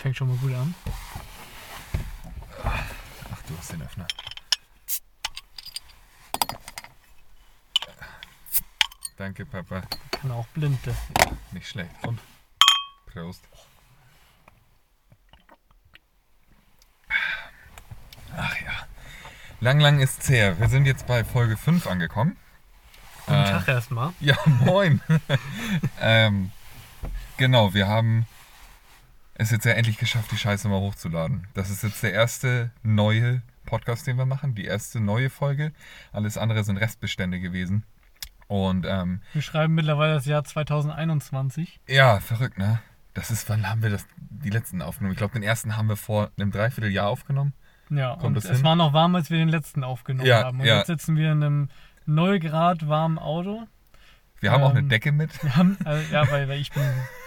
Fängt schon mal gut an. Ach, du hast den Öffner. Danke, Papa. Kann auch blinde. Nicht schlecht. Und Prost. Ach ja. Lang, lang ist's her. Wir sind jetzt bei Folge 5 angekommen. Guten Äh, Tag erstmal. Ja, moin. ähm, genau, wir haben es jetzt ja endlich geschafft, die Scheiße mal hochzuladen. Das ist jetzt der erste neue Podcast, den wir machen, die erste neue Folge. Alles andere sind Restbestände gewesen. Und ähm, Wir schreiben mittlerweile das Jahr 2021. ja, verrückt, ne? Das ist, wann haben wir das, die letzten aufgenommen? Ich glaube, den ersten haben wir vor einem Dreivierteljahr aufgenommen. Ja, Kommt und das es hin? war noch warm, als wir den letzten aufgenommen Ja, haben. Und ja. jetzt sitzen wir in einem 0 Grad warmen Auto. Wir haben auch eine Ähm, Decke mit. Wir haben, äh, ja, weil, weil ich bin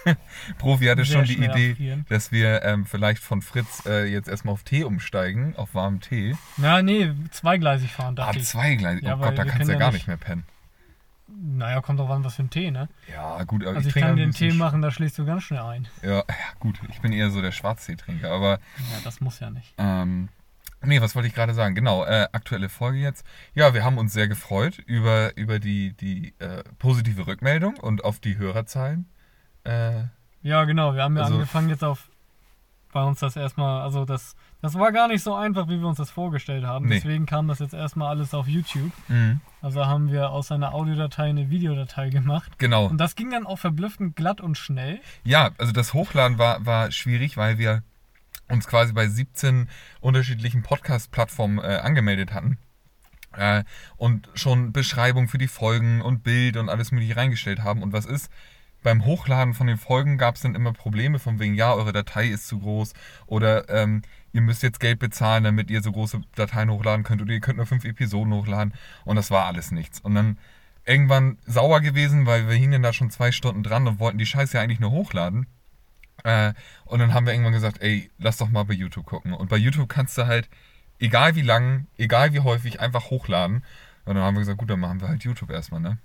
Profi hatte schon die Idee, Frieren. dass wir ähm, vielleicht von Fritz äh, jetzt erstmal auf Tee umsteigen, auf warmen Tee. Ja, nee, zweigleisig fahren, Ah, dachte ich. zweigleisig. Ja, oh Gott, da kannst du ja gar nicht- mehr pennen. Naja, kommt doch an, was für ein Tee, ne? Ja, gut, aber Also ich, trinke kann den Tee machen, da schlägst du ganz schnell ein. Ja, ja, gut, ich bin eher so der Schwarzteetrinker, aber Ja, das muss ja nicht. ähm, nee, was wollte ich gerade sagen? Genau, äh, aktuelle Folge jetzt. Ja, wir haben uns sehr gefreut über, über die, die äh, positive Rückmeldung und auf die Hörerzahlen. Äh, Ja, genau. Wir haben ja Also- angefangen jetzt auf bei uns das erstmal, also das, das war gar nicht so einfach, wie wir uns das vorgestellt haben. Nee. Deswegen kam das jetzt erstmal alles auf YouTube. mhm, Also haben wir aus einer Audiodatei eine Videodatei gemacht. genau. Und das ging dann auch verblüffend glatt und schnell. Ja, also das Hochladen war, war schwierig, weil wir uns quasi bei 17 unterschiedlichen Podcast-Plattformen äh, angemeldet hatten. Äh, und schon Beschreibung für die Folgen und Bild und alles mögliche reingestellt haben. Und was ist? Beim Hochladen von den Folgen gab es dann immer Probleme von wegen, ja, eure Datei ist zu groß oder ähm, ihr müsst jetzt Geld bezahlen, damit ihr so große Dateien hochladen könnt oder ihr könnt nur fünf Episoden hochladen und das war alles nichts. Und dann irgendwann sauer gewesen, weil wir hingen da schon zwei Stunden dran und wollten die Scheiße ja eigentlich nur hochladen. Äh, und dann haben wir irgendwann gesagt, ey, lass doch mal bei YouTube gucken. Und bei YouTube kannst du halt, egal wie lang, egal wie häufig, einfach hochladen. Und dann haben wir gesagt, gut, dann machen wir halt YouTube erstmal, ne?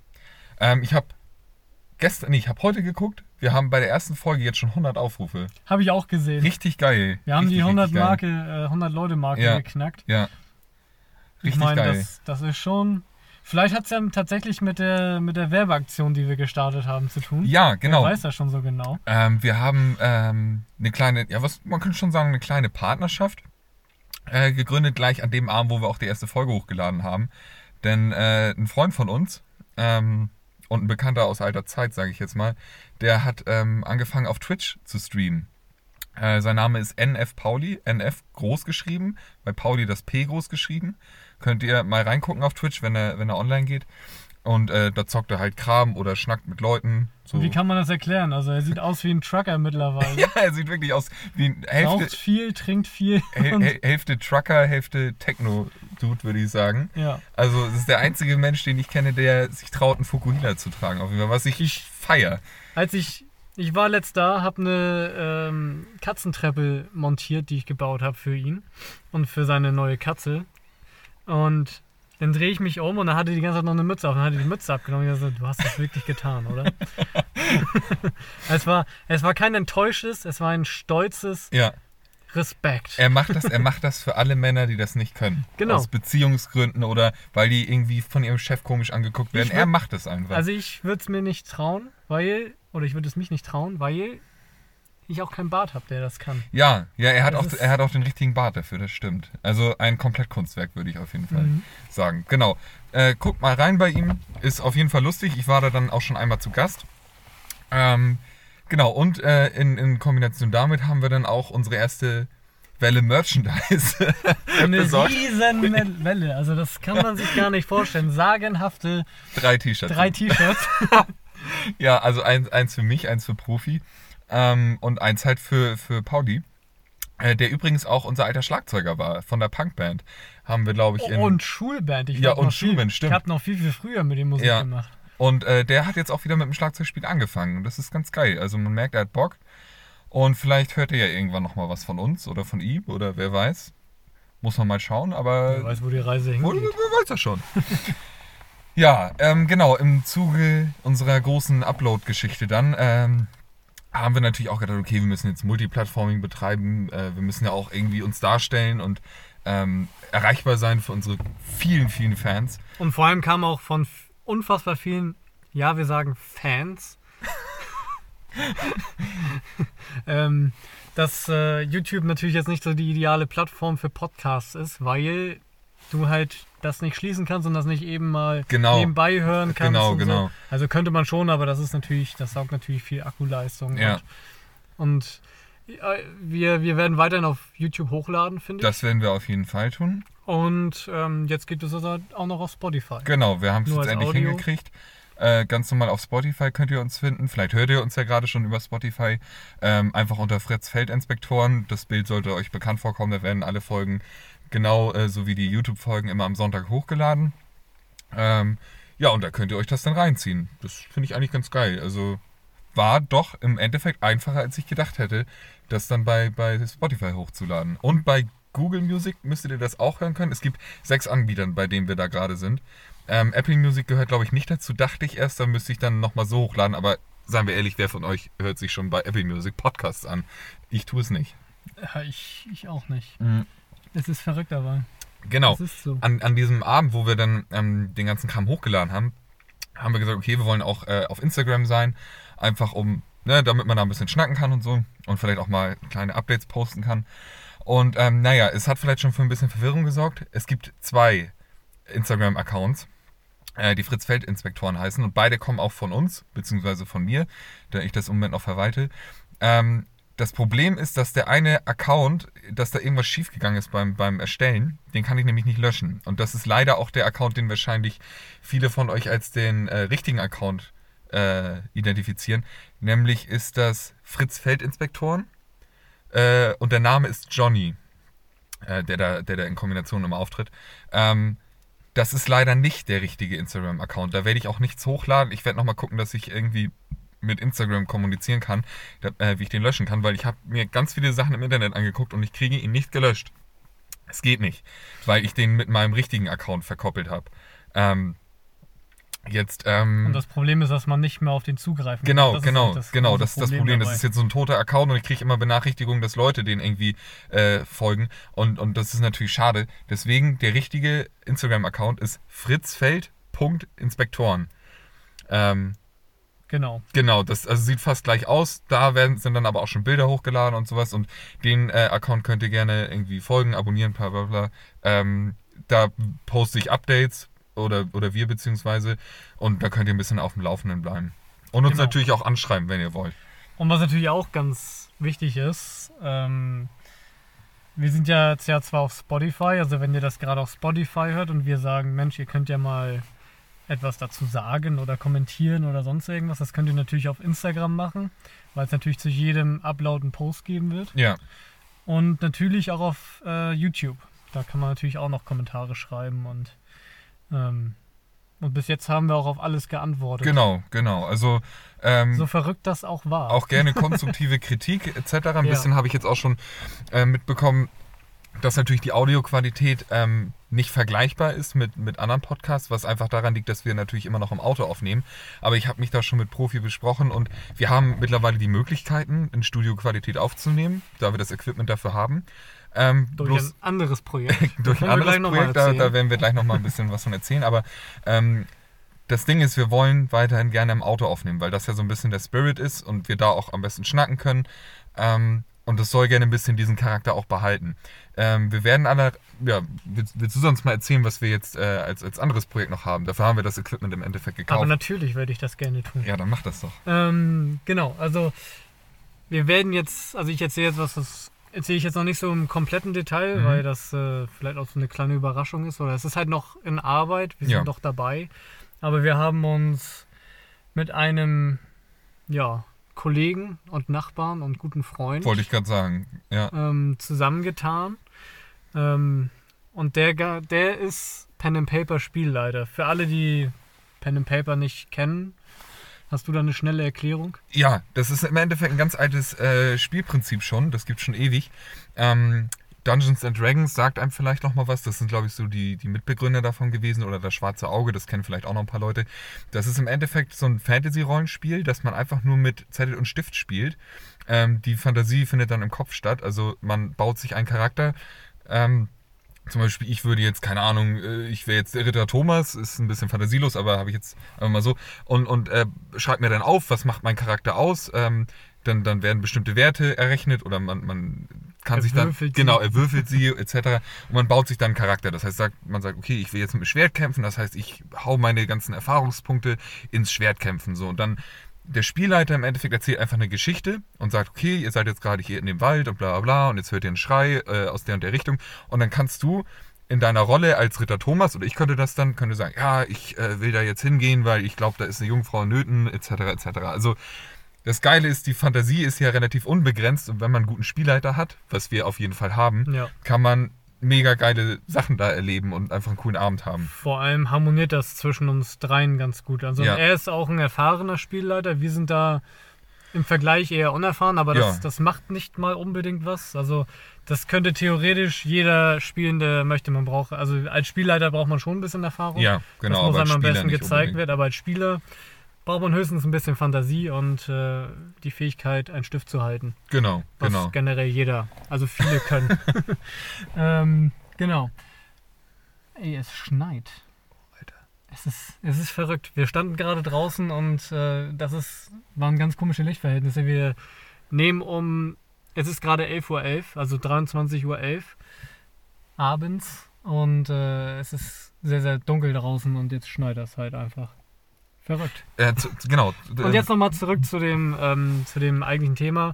Ähm, ich habe gestern, nee, ich habe heute geguckt. Wir haben bei der ersten Folge jetzt schon 100 Aufrufe. Habe ich auch gesehen. Richtig geil. wir haben die richtig, 100 richtig geil. Marke, äh, 100 Leute Marke Ja. geknackt. Ja. Ich Richtig meine, geil. das, das ist schon. Vielleicht hat es ja tatsächlich mit der, mit der Werbeaktion, die wir gestartet haben, zu tun. Ja, genau. Wer weiß das schon so genau. Ähm, wir haben ähm, eine kleine, ja, was man könnte schon sagen, eine kleine Partnerschaft äh, gegründet, gleich an dem Abend, wo wir auch die erste Folge hochgeladen haben. Denn äh, ein Freund von uns ähm, und ein Bekannter aus alter Zeit, sage ich jetzt mal, der hat ähm, angefangen auf Twitch zu streamen. Äh, sein Name ist NF Pauli, NF groß geschrieben, bei Pauli das P groß geschrieben. Könnt ihr mal reingucken auf Twitch, wenn er, wenn er online geht. Und äh, da zockt er halt Kram oder schnackt mit Leuten. So. Wie kann man das erklären? Also er sieht aus wie ein Trucker mittlerweile. Ja, er sieht wirklich aus wie ein Raucht Hälfte, viel, trinkt viel. Hälfte Trucker, Hälfte Techno-Dude, würde ich sagen. ja. Also, es ist der einzige Mensch, den ich kenne, der sich traut, einen Fukuhila zu tragen. Auf jeden Fall, was ich, ich feier. Als ich, ich war letzt da, habe eine ähm, Katzentreppe montiert, die ich gebaut habe für ihn und für seine neue Katze. Und dann drehe ich mich um und dann hatte die ganze Zeit noch eine Mütze auf. Dann hatte die Mütze abgenommen. Und ich so, du hast das wirklich getan, oder? es, war, es war kein enttäuschtes, es war ein stolzes Ja, Respekt. er macht das, er macht das für alle Männer, die das nicht können. Genau. Aus Beziehungsgründen oder weil die irgendwie von ihrem Chef komisch angeguckt werden. Ich Er würd- macht das einfach. Also ich würde es mir nicht trauen, weil, oder ich würde es mich nicht trauen, weil ich auch keinen Bart habe, der das kann. ja, ja, er hat, Das auch, er hat auch den richtigen Bart dafür, das stimmt. Also ein Komplettkunstwerk, würde ich auf jeden Fall Mhm. sagen. Genau. Äh, guckt mal rein bei ihm. Ist auf jeden Fall lustig. Ich war da dann auch schon einmal zu Gast. Ähm, genau, und äh, in, in Kombination damit haben wir dann auch unsere erste Welle Merchandise Eine besorgt. riesen Welle, also das kann man sich gar nicht vorstellen. Sagenhafte Drei T-Shirts. drei T-Shirts. Ja, also eins, eins für mich, eins für Profi ähm, und eins halt für, für Pauli. Äh, der übrigens auch unser alter Schlagzeuger war von der Punkband. Haben wir, glaube ich, in. und Schulband. Ich Ja, und viel- Schulband, stimmt. Ich habe noch viel, viel früher mit dem Musik Ja. gemacht. Und äh, der hat jetzt auch wieder mit dem Schlagzeugspiel angefangen. Und das ist ganz geil. Also man merkt, er hat Bock. Und vielleicht hört er ja irgendwann nochmal was von uns oder von ihm oder wer weiß. Muss man mal schauen, aber Wer weiß, wo die Reise hingeht. wer weiß das schon. ja, ähm, genau, im Zuge unserer großen Upload-Geschichte dann ähm, haben wir natürlich auch gedacht, okay, wir müssen jetzt Multiplattforming betreiben, äh, wir müssen ja auch irgendwie uns darstellen und ähm, erreichbar sein für unsere vielen, vielen Fans. Und vor allem kam auch von unfassbar vielen, ja, wir sagen Fans, ähm, dass äh, YouTube natürlich jetzt nicht so die ideale Plattform für Podcasts ist, weil du halt das nicht schließen kannst und das nicht eben mal Genau. nebenbei hören kannst. Genau, genau. So. Also könnte man schon, aber das ist natürlich, das saugt natürlich viel Akkuleistung. Ja. Und, und ja, wir, wir werden weiterhin auf YouTube hochladen, finde ich. Das werden wir auf jeden Fall tun. Und ähm, jetzt gibt es das halt auch noch auf Spotify. Genau, wir haben es jetzt endlich Audio. hingekriegt. Äh, ganz normal auf Spotify könnt ihr uns finden. Vielleicht hört ihr uns ja gerade schon über Spotify. Ähm, einfach unter Fritz Feldinspektoren. Das Bild sollte euch bekannt vorkommen. Da werden alle Folgen, genau äh, so wie die YouTube-Folgen, immer am Sonntag hochgeladen. Ähm, ja, und da könnt ihr euch das dann reinziehen. Das finde ich eigentlich ganz geil. Also war doch im Endeffekt einfacher, als ich gedacht hätte, das dann bei, bei Spotify hochzuladen. Und bei Google Music müsstet ihr das auch hören können. Es gibt sechs Anbietern, bei denen wir da gerade sind. Ähm, Apple Music gehört, glaube ich, nicht dazu. Dachte ich erst, da müsste ich dann nochmal so hochladen. Aber seien wir ehrlich, wer von euch hört sich schon bei Apple Music Podcasts an? Ich tue es nicht. Ja, ich, ich auch nicht. Es ist verrückt, aber Genau. so. an, an diesem Abend, wo wir dann ähm, den ganzen Kram hochgeladen haben, haben wir gesagt, okay, wir wollen auch äh, auf Instagram sein, einfach um, ne, damit man da ein bisschen schnacken kann und so und vielleicht auch mal kleine Updates posten kann. Und ähm, naja, es hat vielleicht schon für ein bisschen Verwirrung gesorgt. Es gibt zwei Instagram-Accounts, äh, die Fritz-Feld-Inspektoren heißen und beide kommen auch von uns, beziehungsweise von mir, da ich das im Moment noch verwalte. Ähm, das Problem ist, dass der eine Account, dass da irgendwas schiefgegangen ist beim, beim Erstellen, den kann ich nämlich nicht löschen. Und das ist leider auch der Account, den wahrscheinlich viele von euch als den äh, richtigen Account äh, identifizieren. Nämlich ist das Fritz Feldinspektoren äh, und der Name ist Johnny, äh, der, da, der da in Kombination immer auftritt. Ähm, das ist leider nicht der richtige Instagram-Account. Da werde ich auch nichts hochladen. Ich werde nochmal gucken, dass ich irgendwie mit Instagram kommunizieren kann, äh, wie ich den löschen kann, weil ich habe mir ganz viele Sachen im Internet angeguckt und ich kriege ihn nicht gelöscht. Es geht nicht, weil ich den mit meinem richtigen Account verkoppelt habe. Ähm, jetzt, ähm, Und das Problem ist, dass man nicht mehr auf den zugreifen Genau, kann. Das ist genau, halt genau. große Das ist das Problem. Das ist jetzt so ein toter Account und ich kriege immer Benachrichtigungen, dass Leute den irgendwie äh, folgen. Und, und das ist natürlich schade. Deswegen, der richtige Instagram-Account ist fritzfeld.inspektoren. Ähm, Genau. genau, das also sieht fast gleich aus. Da werden, sind dann aber auch schon Bilder hochgeladen und sowas. Und den äh, Account könnt ihr gerne irgendwie folgen, abonnieren, bla bla bla. Ähm, da poste ich Updates oder, oder wir beziehungsweise. Und da könnt ihr ein bisschen auf dem Laufenden bleiben. Und uns Genau. natürlich auch anschreiben, wenn ihr wollt. Und was natürlich auch ganz wichtig ist, ähm, wir sind ja jetzt ja zwar auf Spotify, also wenn ihr das gerade auf Spotify hört und wir sagen, Mensch, ihr könnt ja mal etwas dazu sagen oder kommentieren oder sonst irgendwas, das könnt ihr natürlich auf Instagram machen, weil es natürlich zu jedem Upload einen Post geben wird. Ja, Und natürlich auch auf äh, YouTube. Da kann man natürlich auch noch Kommentare schreiben und ähm, und bis jetzt haben wir auch auf alles geantwortet. genau, genau. Also ähm, So verrückt das auch war. auch gerne konstruktive Kritik etc. Ein Ja. bisschen habe ich jetzt auch schon äh, mitbekommen, dass natürlich die Audioqualität ähm, nicht vergleichbar ist mit, mit anderen Podcasts, was einfach daran liegt, dass wir natürlich immer noch im Auto aufnehmen. Aber ich habe mich da schon mit Profi besprochen und wir haben mittlerweile die Möglichkeiten, in Studioqualität aufzunehmen, da wir das Equipment dafür haben. Ähm, durch bloß- ein anderes Projekt. durch ein anderes Projekt, da, da werden wir gleich noch mal ein bisschen was von erzählen. Aber ähm, das Ding ist, wir wollen weiterhin gerne im Auto aufnehmen, weil das ja so ein bisschen der Spirit ist und wir da auch am besten schnacken können. Ähm, und das soll gerne ein bisschen diesen Charakter auch behalten. Ähm, wir werden alle, ja, willst, willst du sonst mal erzählen, was wir jetzt äh, als, als anderes Projekt noch haben? Dafür haben wir das Equipment im Endeffekt Aber gekauft. natürlich werde ich das gerne tun. Ja, dann mach das doch. Ähm, genau, also wir werden jetzt, also ich erzähle jetzt was, das erzähle ich jetzt noch nicht so im kompletten Detail, Mhm. weil das äh, vielleicht auch so eine kleine Überraschung ist. Oder es ist halt noch in Arbeit, wir Ja. sind noch dabei. Aber wir haben uns mit einem, ja, Kollegen und Nachbarn und guten Freund Wollte ich gerade sagen. Ja. ähm, zusammengetan. Ähm, und der, der ist Pen and Paper Spielleiter. Für alle, die Pen and Paper nicht kennen, hast du da eine schnelle Erklärung? Ja, das ist im Endeffekt ein ganz altes äh, Spielprinzip schon. Das gibt schon ewig. Ähm, Dungeons and Dragons sagt einem vielleicht noch mal was. Das sind, glaube ich, so die, die Mitbegründer davon gewesen. Oder das Schwarze Auge, das kennen vielleicht auch noch ein paar Leute. Das ist im Endeffekt so ein Fantasy-Rollenspiel, das man einfach nur mit Zettel und Stift spielt. Ähm, die Fantasie findet dann im Kopf statt. Also man baut sich einen Charakter. Ähm, zum Beispiel, ich würde jetzt, keine Ahnung, äh, ich wäre jetzt der Ritter Thomas, ist ein bisschen fantasielos, aber habe ich jetzt einfach mal so. Und, und äh, schreibt mir dann auf, was macht mein Charakter aus. Ähm, dann, dann werden bestimmte Werte errechnet oder man, man kann Er sich dann. würfelt sie. Genau, er würfelt sie etc. Und man baut sich dann einen Charakter. Das heißt, sagt, man sagt, okay, ich will jetzt mit dem Schwert kämpfen. Das heißt, ich hau meine ganzen Erfahrungspunkte ins Schwert kämpfen. So. Und dann der Spielleiter im Endeffekt erzählt einfach eine Geschichte und sagt, okay, ihr seid jetzt gerade hier in dem Wald und bla bla bla und jetzt hört ihr einen Schrei äh, aus der und der Richtung. Und dann kannst du in deiner Rolle als Ritter Thomas, oder ich könnte das dann, könnte sagen, ja, ich äh, will da jetzt hingehen, weil ich glaube, da ist eine Jungfrau in Nöten, etc. etc. Also das Geile ist, die Fantasie ist ja relativ unbegrenzt und wenn man einen guten Spielleiter hat, was wir auf jeden Fall haben, Ja. kann man mega geile Sachen da erleben und einfach einen coolen Abend haben. Vor allem harmoniert das zwischen uns dreien ganz gut. Also Ja. er ist auch ein erfahrener Spielleiter. Wir sind da im Vergleich eher unerfahren, aber das, Ja. das macht nicht mal unbedingt was. Also das könnte theoretisch jeder Spielende möchte. Man braucht, also als Spielleiter braucht man schon ein bisschen Erfahrung. Ja, genau. das muss einem am besten gezeigt werden, aber als Spieler braucht man höchstens ein bisschen Fantasie und äh, die Fähigkeit, einen Stift zu halten. Genau, Was genau. generell jeder, also viele können. ähm, genau. Ey, es schneit. Alter. Es ist, es ist verrückt. Wir standen gerade draußen und äh, das ist, waren ganz komische Lichtverhältnisse. Wir nehmen um, es ist gerade 11.11 Uhr, also 23.11 Uhr abends und äh, es ist sehr, sehr dunkel draußen und jetzt schneit das halt einfach. Verrückt. Äh, zu, genau. Und jetzt nochmal zurück zu dem, ähm, zu dem eigentlichen Thema.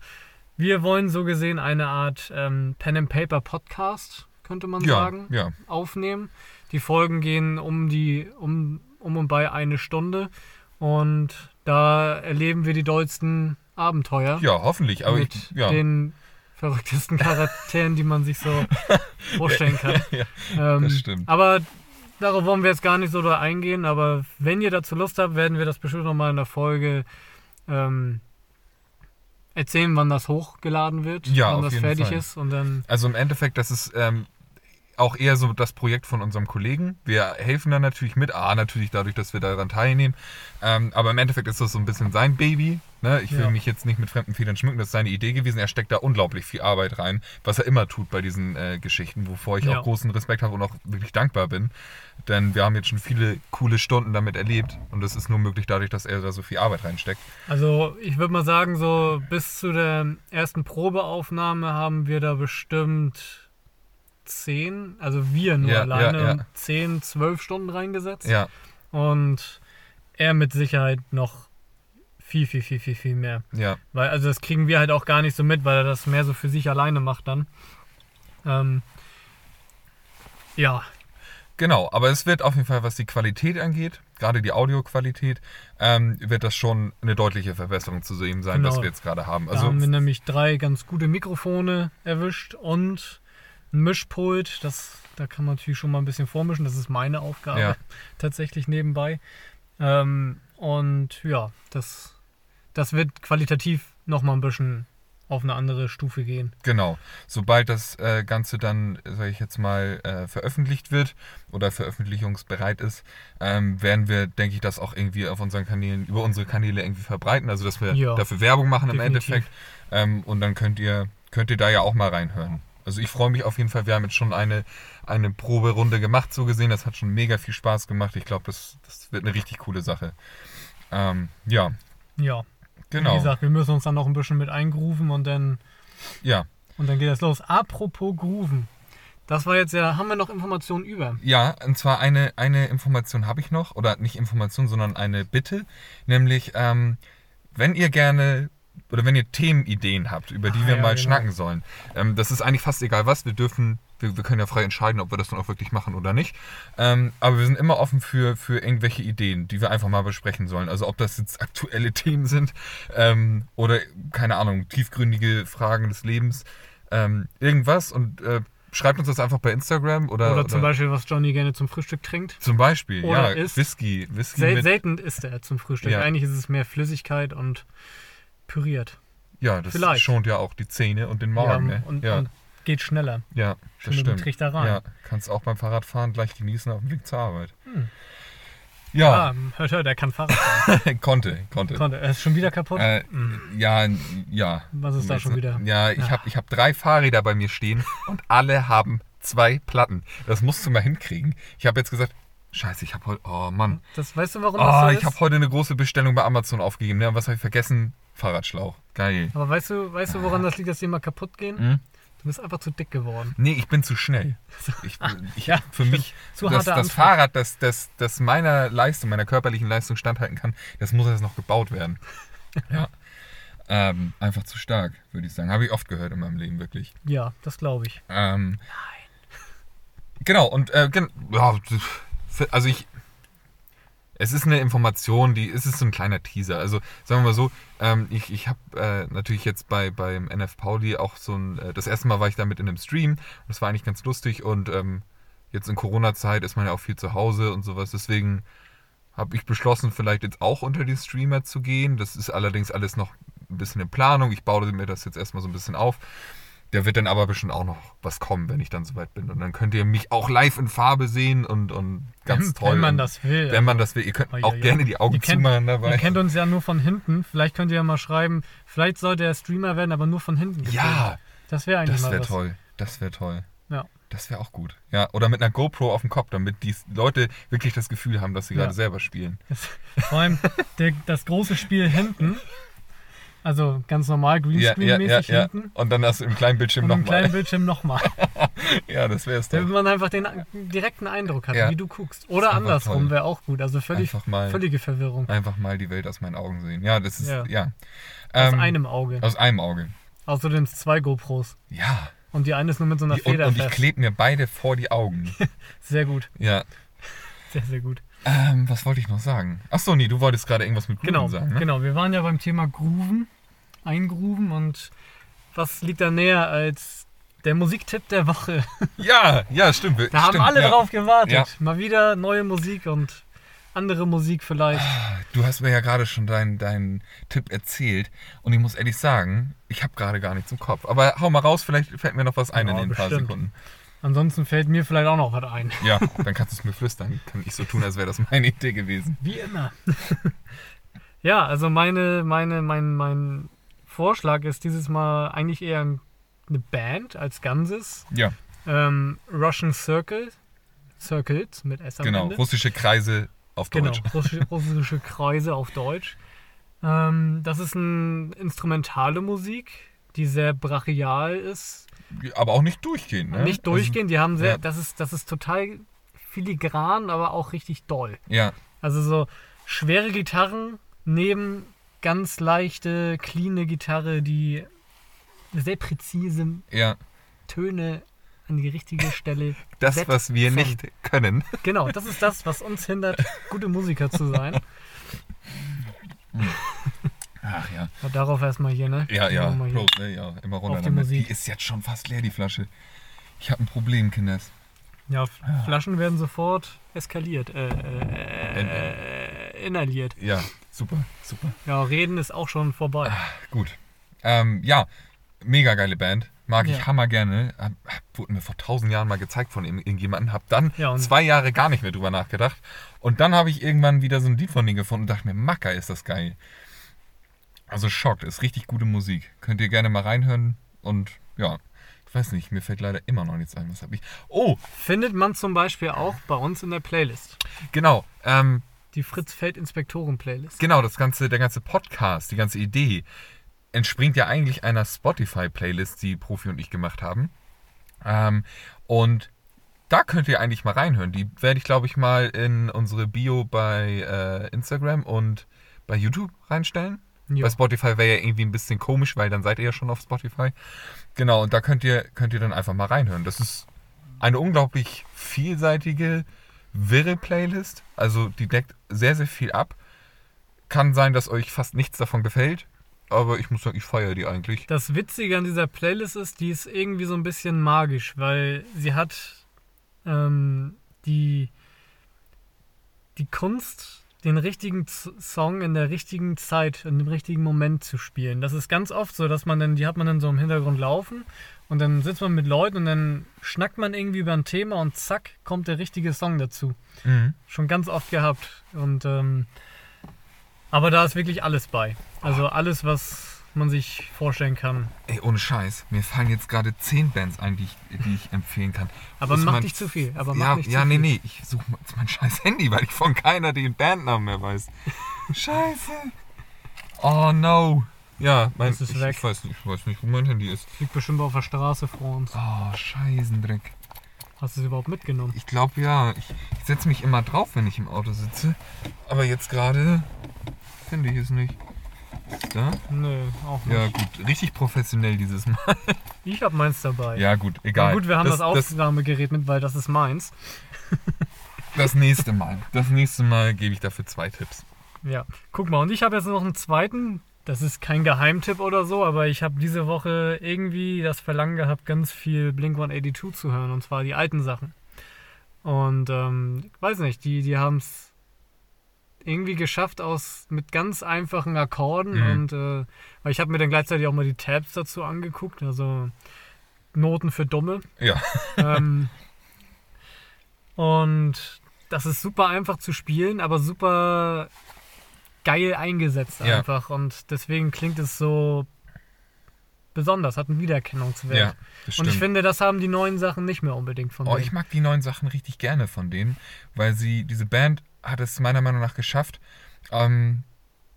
Wir wollen so gesehen eine Art ähm, Pen and Paper Podcast, könnte man ja, sagen, ja, aufnehmen. Die Folgen gehen um die um, um und bei eine Stunde und da erleben wir die dollsten Abenteuer ja, hoffentlich. Aber mit ich, ja. den verrücktesten Charakteren, die man sich so vorstellen kann. ja, Ähm, das stimmt. Aber darauf wollen wir jetzt gar nicht so da eingehen. Aber wenn ihr dazu Lust habt, werden wir das bestimmt nochmal in der Folge ähm, erzählen, wann das hochgeladen wird, Ja, wann das fertig Fall. ist. Und dann, Also im Endeffekt, das ist ähm, auch eher so das Projekt von unserem Kollegen. Wir helfen da natürlich mit. A, natürlich dadurch, dass wir daran teilnehmen. Ähm, aber im Endeffekt ist das so ein bisschen sein Baby. Ne? Ich will Ja. mich jetzt nicht mit fremden Federn schmücken. Das ist seine Idee gewesen. Er steckt da unglaublich viel Arbeit rein, was er immer tut bei diesen äh, Geschichten, wovor ich Ja. auch großen Respekt habe und auch wirklich dankbar bin. Denn wir haben jetzt schon viele coole Stunden damit erlebt. Und das ist nur möglich dadurch, dass er da so viel Arbeit reinsteckt. also ich würde mal sagen, so bis zu der ersten Probeaufnahme haben wir da bestimmt zehn, also wir nur Ja, alleine, ja, ja. zehn, zwölf Stunden reingesetzt. Ja, Und er mit Sicherheit noch viel, viel, viel, viel, viel mehr. ja. Weil, also das kriegen wir halt auch gar nicht so mit, weil er das mehr so für sich alleine macht dann. Ähm, ja, Genau, aber es wird auf jeden Fall, was die Qualität angeht, gerade die Audioqualität, ähm, wird das schon eine deutliche Verbesserung zu sehen sein, Genau. was wir jetzt gerade haben. da Also haben wir nämlich drei ganz gute Mikrofone erwischt und ein Mischpult. Das, da kann man natürlich schon mal ein bisschen vormischen. Das ist meine Aufgabe Ja. tatsächlich nebenbei. Ähm, und ja, das, das wird qualitativ nochmal ein bisschen auf eine andere Stufe gehen. genau, sobald das äh, Ganze dann, sage ich jetzt mal, äh, veröffentlicht wird oder veröffentlichungsbereit ist, ähm, werden wir, denke ich, das auch irgendwie auf unseren Kanälen, über unsere Kanäle irgendwie verbreiten. Also dass wir Ja, dafür Werbung machen im definitiv. Endeffekt. Ähm, und dann könnt ihr, könnt ihr da ja auch mal reinhören. Also ich freue mich auf jeden Fall. Wir haben jetzt schon eine, eine Proberunde gemacht, so gesehen. Das hat schon mega viel Spaß gemacht. Ich glaube, das, das wird eine richtig coole Sache. Ähm, ja, Ja, genau. wie gesagt, wir müssen uns dann noch ein bisschen mit eingrooven und dann Ja, Und dann geht das los. Apropos Grooven. Das war jetzt ja, haben wir noch Informationen über? ja, und zwar eine, eine Information habe ich noch, oder nicht Information, sondern eine Bitte, nämlich, ähm, wenn ihr gerne oder wenn ihr Themenideen habt, über die Ah, wir ja, mal genau. schnacken sollen, ähm, das ist eigentlich fast egal was, wir dürfen, wir, wir können ja frei entscheiden, ob wir das dann auch wirklich machen oder nicht, ähm, aber wir sind immer offen für, für irgendwelche Ideen, die wir einfach mal besprechen sollen, also ob das jetzt aktuelle Themen sind ähm, oder, keine Ahnung, tiefgründige Fragen des Lebens, ähm, irgendwas und äh, schreibt uns das einfach bei Instagram oder, Oder, zum Beispiel, was Johnny gerne zum Frühstück trinkt. zum Beispiel, Oder ja, isst. Whisky. Whisky Sel selten isst er zum Frühstück. Ja. Eigentlich ist es mehr Flüssigkeit und püriert. ja, das vielleicht. schont ja auch die Zähne und den Magen. ja, ne? und, ja. und geht schneller. Ja, das Schöne stimmt. Betrichtereien. Ja, kannst auch beim Fahrradfahren gleich genießen auf dem Weg zur Arbeit. Hm. Ja, Ah, hört, hört, er kann Fahrrad fahren. konnte, konnte. Konnte. Er ist schon wieder kaputt. Äh, Hm. ja, ja. Was ist da schon wieder? Ja, ich habe ich hab drei Fahrräder bei mir stehen und alle haben zwei Platten. Das musst du mal hinkriegen. Ich habe jetzt gesagt, scheiße, ich habe heute, oh Mann. Das weißt du, warum das Oh, so ich ist? habe heute eine große Bestellung bei Amazon aufgegeben. Ja, was habe ich vergessen? Fahrradschlauch. Geil. Aber weißt du, weißt du, woran das liegt, dass die immer kaputt gehen? Hm? Du bist einfach zu dick geworden. Nee, ich bin zu schnell. Ich, ich, ja, für mich, Zu das, das. Fahrrad, das, das, das meiner Leistung, meiner körperlichen Leistung standhalten kann, das muss erst noch gebaut werden. Ja. Ähm, einfach zu stark, würde ich sagen. Habe ich oft gehört in meinem Leben, wirklich. Ja, das glaube ich. Ähm, Nein. Genau, und äh, gen ja, also ich. Es ist eine Information, die es ist so ein kleiner Teaser. Also sagen wir mal so, ähm, ich, ich habe äh, natürlich jetzt bei beim NF Pauli auch so ein. Äh, das erste Mal war ich damit in einem Stream. Das war eigentlich ganz lustig und ähm, jetzt in Corona-Zeit ist man ja auch viel zu Hause und sowas. Deswegen habe ich beschlossen, vielleicht jetzt auch unter die Streamer zu gehen. Das ist allerdings alles noch ein bisschen in Planung. Ich baue mir das jetzt erstmal so ein bisschen auf. Der wird dann aber bestimmt auch noch was kommen, wenn ich dann soweit bin. Und dann könnt ihr mich auch live in Farbe sehen und, und ganz wenn, toll. Wenn man das will. Wenn man das will. Ihr könnt ja, auch ja. gerne die Augen Ihr kennt- zumachen dabei. Ihr kennt uns ja nur von hinten. Vielleicht könnt ihr ja mal schreiben, vielleicht sollte er Streamer werden, aber nur von hinten. gefilmt. ja, Das wäre eigentlich das wäre toll. Das wäre toll. Ja. Das wäre auch gut. Ja, oder mit einer GoPro auf dem Kopf, damit die Leute wirklich das Gefühl haben, dass sie Ja. gerade selber spielen. Das, vor allem der, das große Spiel hinten. Also ganz normal Ja, ja, ja, Greenscreen-mäßig ja. hinten. Und dann hast du im kleinen Bildschirm Und im nochmal. kleinen Bildschirm nochmal. Ja, das wäre es doch. Damit man einfach den direkten Eindruck hat, wie du guckst. Oder andersrum wäre auch gut. Also völlig, mal, völlige Verwirrung. einfach mal die Welt aus meinen Augen sehen. Ja, das ist, Ja. ja. Aus Ähm, einem Auge. Aus einem Auge. Außerdem zwei GoPros. Ja. Und die eine ist nur mit so einer Die, und, Feder und ich fest. klebe mir beide vor die Augen. Sehr gut. Ja. Sehr, sehr gut. Ähm, was wollte ich noch sagen? Achso, nee, du wolltest gerade irgendwas mit Grooven Genau, sagen, ne? genau. Wir waren ja beim Thema Grooven, Eingrooven und was liegt da näher als der Musiktipp der Woche? Ja, ja, stimmt. Da haben stimmt, alle ja. drauf gewartet. Ja. Mal wieder neue Musik und andere Musik vielleicht. Du hast mir ja gerade schon deinen deinen Tipp erzählt und ich muss ehrlich sagen, ich habe gerade gar nichts im Kopf. Aber hau mal raus, vielleicht fällt mir noch was ein Ja, in den paar bestimmt. Sekunden. Ansonsten fällt mir vielleicht auch noch was ein. Ja, dann kannst du es mir flüstern. Kann ich so tun, als wäre das meine Idee gewesen. Wie immer. ja, also meine, meine, mein, mein Vorschlag ist dieses Mal eigentlich eher eine Band als Ganzes. Ja, Ähm, Russian Circle. Circles mit S am genau. Ende. Russische Kreise auf Genau, Deutsch. russische, russische Kreise auf Deutsch. Ähm, das ist eine instrumentale Musik, die sehr brachial ist. Aber auch nicht durchgehend, ne? Nicht durchgehend, die haben sehr, ja. das ist, das ist total filigran, aber auch richtig doll. Also, ja, Also so schwere Gitarren neben ganz leichte, cleane Gitarre, die sehr präzise ja. Töne an die richtige Stelle. Das, setzt was wir nicht können. Genau, das ist das, was uns hindert, gute Musiker zu sein. Ach ja. Aber darauf erstmal hier, ne? Ja, ja. Prost, ne? Ja, immer runter Auf die damit. Musik. Die ist jetzt schon fast leer, die Flasche. Ich habe ein Problem, Kinders. Ja, F- Flaschen werden sofort eskaliert, äh, äh, äh, inhaliert. Ja, super, super. Ja, reden ist auch schon vorbei. Gut. Ähm, ja, mega geile Band. Mag ich Ja. hammer gerne. Wurde mir vor tausend Jahren mal gezeigt von irgend- irgendjemandem. Hab dann Ja, zwei Jahre gar nicht mehr drüber nachgedacht. Und dann habe ich irgendwann wieder so ein Lied von denen gefunden und dachte mir, Macker, ist das geil. Also schockt, ist richtig gute Musik. Könnt ihr gerne mal reinhören. Und ja, ich weiß nicht, mir fällt leider immer noch nichts ein. Was habe ich? Oh, Findet man zum Beispiel auch bei uns in der Playlist. genau. Ähm, Die Fritz-Feld-Inspektoren-Playlist. Genau, das ganze, der ganze Podcast, die ganze Idee entspringt ja eigentlich einer Spotify-Playlist, die Profi und ich gemacht haben. Ähm, und da könnt ihr eigentlich mal reinhören. Die werde ich, glaube ich, mal in unsere Bio bei äh, Instagram und bei YouTube reinstellen. Ja. Bei Spotify wäre ja irgendwie ein bisschen komisch, weil dann seid ihr ja schon auf Spotify. Genau, und da könnt ihr, könnt ihr dann einfach mal reinhören. Das ist eine unglaublich vielseitige, wirre Playlist. Also die deckt sehr, sehr viel ab. Kann sein, dass euch fast nichts davon gefällt, aber ich muss sagen, ich feiere die eigentlich. Das Witzige an dieser Playlist ist, die ist irgendwie so ein bisschen magisch, weil sie hat ähm, die, die Kunst den richtigen Song in der richtigen Zeit, in dem richtigen Moment zu spielen. Das ist ganz oft so, dass man dann, die hat man dann so im Hintergrund laufen und dann sitzt man mit Leuten und dann schnackt man irgendwie über ein Thema und zack, kommt der richtige Song dazu. Mhm. Schon ganz oft gehabt. Und ähm, aber da ist wirklich alles bei. Also alles, was man sich vorstellen kann. Ey, ohne Scheiß. Mir fallen jetzt gerade zehn Bands ein, die ich, die ich empfehlen kann. Aber mach mein- nicht zu viel. Aber mach ja, nicht ja, zu nee, viel. nee. Ich suche jetzt mein scheiß Handy, weil ich von keiner den Bandnamen mehr weiß. Scheiße. Oh no. Ja, mein, ist ich, weg. ich weiß nicht, ich weiß nicht, wo mein Handy ist. Liegt bestimmt auf der Straße vor uns. Oh, Scheißendreck. Hast du es überhaupt mitgenommen? Ich glaube ja. Ich, ich setze mich immer drauf, wenn ich im Auto sitze. Aber jetzt gerade finde ich es nicht. Da? Nö, auch nicht. Ja, gut. Richtig professionell dieses Mal. Ich hab meins dabei. Ja, gut. Na Egal. gut, wir haben das, das, Aufnahmegerät mit, weil das ist meins. das nächste Mal. Das nächste Mal gebe ich dafür zwei Tipps. Ja. Guck mal, und ich habe jetzt noch einen zweiten. Das ist kein Geheimtipp oder so, aber ich habe diese Woche irgendwie das Verlangen gehabt, ganz viel Blink 182 zu hören. Und zwar die alten Sachen. Und ähm, ich weiß nicht, die, die haben es irgendwie geschafft aus mit ganz einfachen Akkorden Mhm. und äh, weil ich habe mir dann gleichzeitig auch mal die Tabs dazu angeguckt, also Noten für Dumme. Ja. ähm, und das ist super einfach zu spielen, aber super geil eingesetzt Ja. einfach. Und deswegen klingt es so besonders, hat einen Wiedererkennungswert. Ja, und ich stimmt. finde, das haben die neuen Sachen nicht mehr unbedingt von Oh, denen. ich mag die neuen Sachen richtig gerne von denen, weil sie, diese Band hat es meiner Meinung nach geschafft, ähm,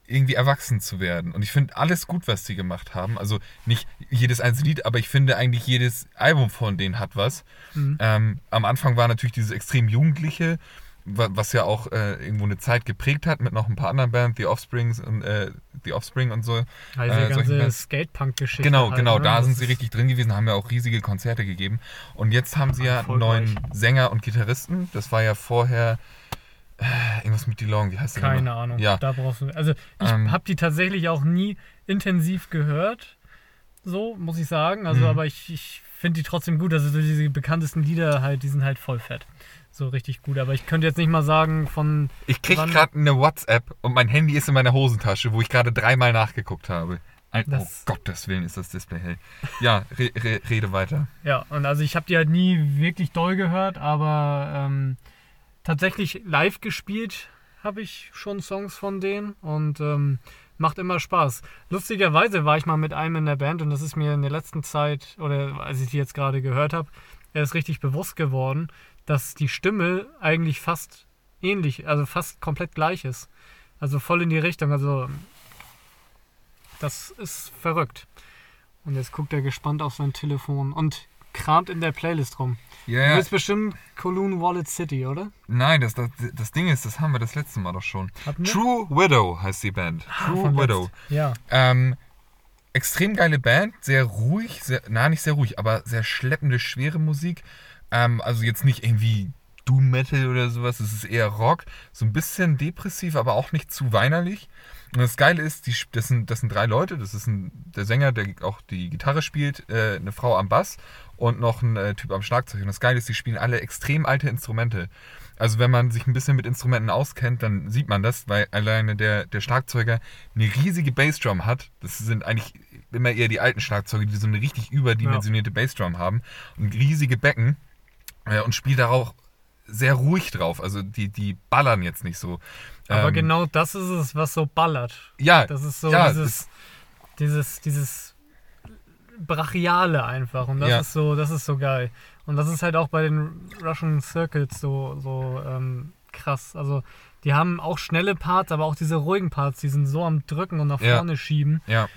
irgendwie erwachsen zu werden. Und ich finde alles gut, was sie gemacht haben. Also nicht jedes einzelne Lied, aber ich finde eigentlich jedes Album von denen hat was. Mhm. Ähm, am Anfang war natürlich dieses extrem Jugendliche, wa- was ja auch äh, irgendwo eine Zeit geprägt hat mit noch ein paar anderen Bands, The Offsprings und äh, The Offspring und so. Also äh, die ganze. Skatepunk-Geschichte. Genau, halt, genau, ne? da Das sind sie richtig drin gewesen, haben ja auch riesige Konzerte gegeben. Und jetzt haben sie ja einen neuen Sänger und Gitarristen. Das war ja vorher irgendwas mit DeLong, wie heißt der Keine nochmal? Ahnung. Ja. Da brauchst du. Also ich Ähm. habe die tatsächlich auch nie intensiv gehört. So, muss ich sagen. Also, Mhm. aber ich, ich finde die trotzdem gut. Also so diese bekanntesten Lieder halt, die sind halt voll fett. So richtig gut. Aber ich könnte jetzt nicht mal sagen von. Ich krieg gerade eine WhatsApp und mein Handy ist in meiner Hosentasche, wo ich gerade dreimal nachgeguckt habe. Ein, oh Gottes Willen ist das Display hell. Ja, re, re, rede weiter. Ja, und also ich habe die halt nie wirklich doll gehört, aber ähm, tatsächlich live gespielt habe ich schon Songs von denen und ähm, macht immer Spaß. Lustigerweise war ich mal mit einem in der Band und das ist mir in der letzten Zeit, oder als ich die jetzt gerade gehört habe, er ist richtig bewusst geworden, dass die Stimme eigentlich fast ähnlich, also fast komplett gleich ist. Also voll in die Richtung. Also das ist verrückt. Und jetzt guckt er gespannt auf sein Telefon und kramt in der Playlist rum. Ja, Du ja. willst bestimmt Kowloon Wallet City, oder? Nein, das, das, das Ding ist, das haben wir das letzte Mal doch schon. True Widow heißt die Band. Ah, True Widow. Ja. Ähm, extrem geile Band, sehr ruhig, sehr, na nicht sehr ruhig, aber sehr schleppende, schwere Musik. Ähm, also jetzt nicht irgendwie Doom Metal oder sowas, es ist eher Rock, so ein bisschen depressiv, aber auch nicht zu weinerlich. Und das Geile ist, die, das, sind, das sind drei Leute, das ist ein, der Sänger, der auch die Gitarre spielt, äh, eine Frau am Bass und noch ein äh, Typ am Schlagzeug. Und das Geile ist, die spielen alle extrem alte Instrumente. Also wenn man sich ein bisschen mit Instrumenten auskennt, dann sieht man das, weil alleine der, der Schlagzeuger eine riesige Bassdrum hat. Das sind eigentlich immer eher die alten Schlagzeuge, die so eine richtig überdimensionierte Bassdrum haben und riesige Becken äh, und spielt darauf sehr ruhig drauf. Also die, die ballern jetzt nicht so. Aber Ähm, genau das ist es, was so ballert. Ja, Das ist so ja, dieses, dieses, dieses Brachiale einfach. Und das Ja. ist so, das ist so geil. Und das ist halt auch bei den Russian Circles so, so ähm, krass. Also die haben auch schnelle Parts, aber auch diese ruhigen Parts, die sind so am Drücken und nach Ja. vorne schieben. ja,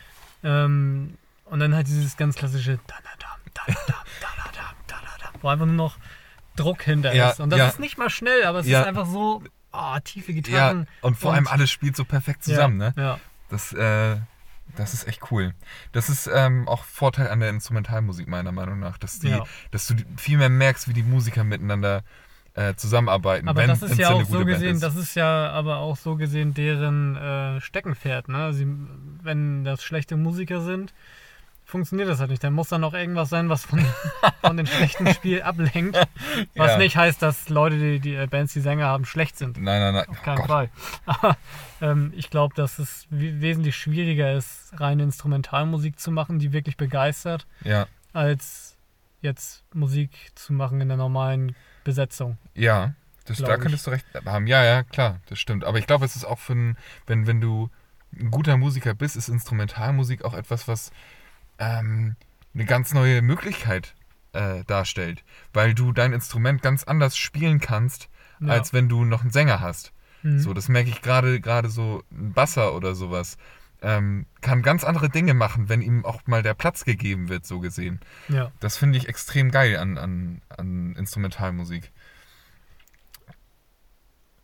Ähm, und dann halt dieses ganz klassische wo einfach nur noch Druck hinter Ja, ist. Und das ja. ist nicht mal schnell, aber es Ja. ist einfach so ah, tiefe ja. Gitarren. Und vor Und- allem alles spielt so perfekt zusammen, ja, ne? Ja. Das, äh, das ist echt cool. Das ist ähm, auch Vorteil an der Instrumentalmusik, meiner Meinung nach, dass, die, Ja. dass du viel mehr merkst, wie die Musiker miteinander äh, zusammenarbeiten. Aber wenn- das ist ja auch so gesehen, ist. das ist ja aber auch so gesehen deren äh, Steckenpferd. Ne? Sie, wenn das schlechte Musiker sind, funktioniert das halt nicht. Dann muss da noch irgendwas sein, was von, von dem schlechten Spiel ablenkt. Was Ja. nicht heißt, dass Leute, die, die äh, Bands, die Sänger haben, schlecht sind. Nein, nein, nein. Auf Oh keinen Gott. Fall. Aber ähm, ich glaube, dass es we- wesentlich schwieriger ist, reine Instrumentalmusik zu machen, die wirklich begeistert, Ja, als jetzt Musik zu machen in der normalen Besetzung. ja. Das, da könntest du recht haben. Ja, ja, klar, das stimmt. Aber ich glaube, es ist auch für ein, wenn, wenn du ein guter Musiker bist, ist Instrumentalmusik auch etwas, was ähm, eine ganz neue Möglichkeit äh, darstellt. Weil du dein Instrument ganz anders spielen kannst, Ja. als wenn du noch einen Sänger hast. Mhm. So, das merke ich gerade, gerade so ein Basser oder sowas. Ähm, kann ganz andere Dinge machen, wenn ihm auch mal der Platz gegeben wird, so gesehen. ja. Das finde ich extrem geil an, an, an Instrumentalmusik.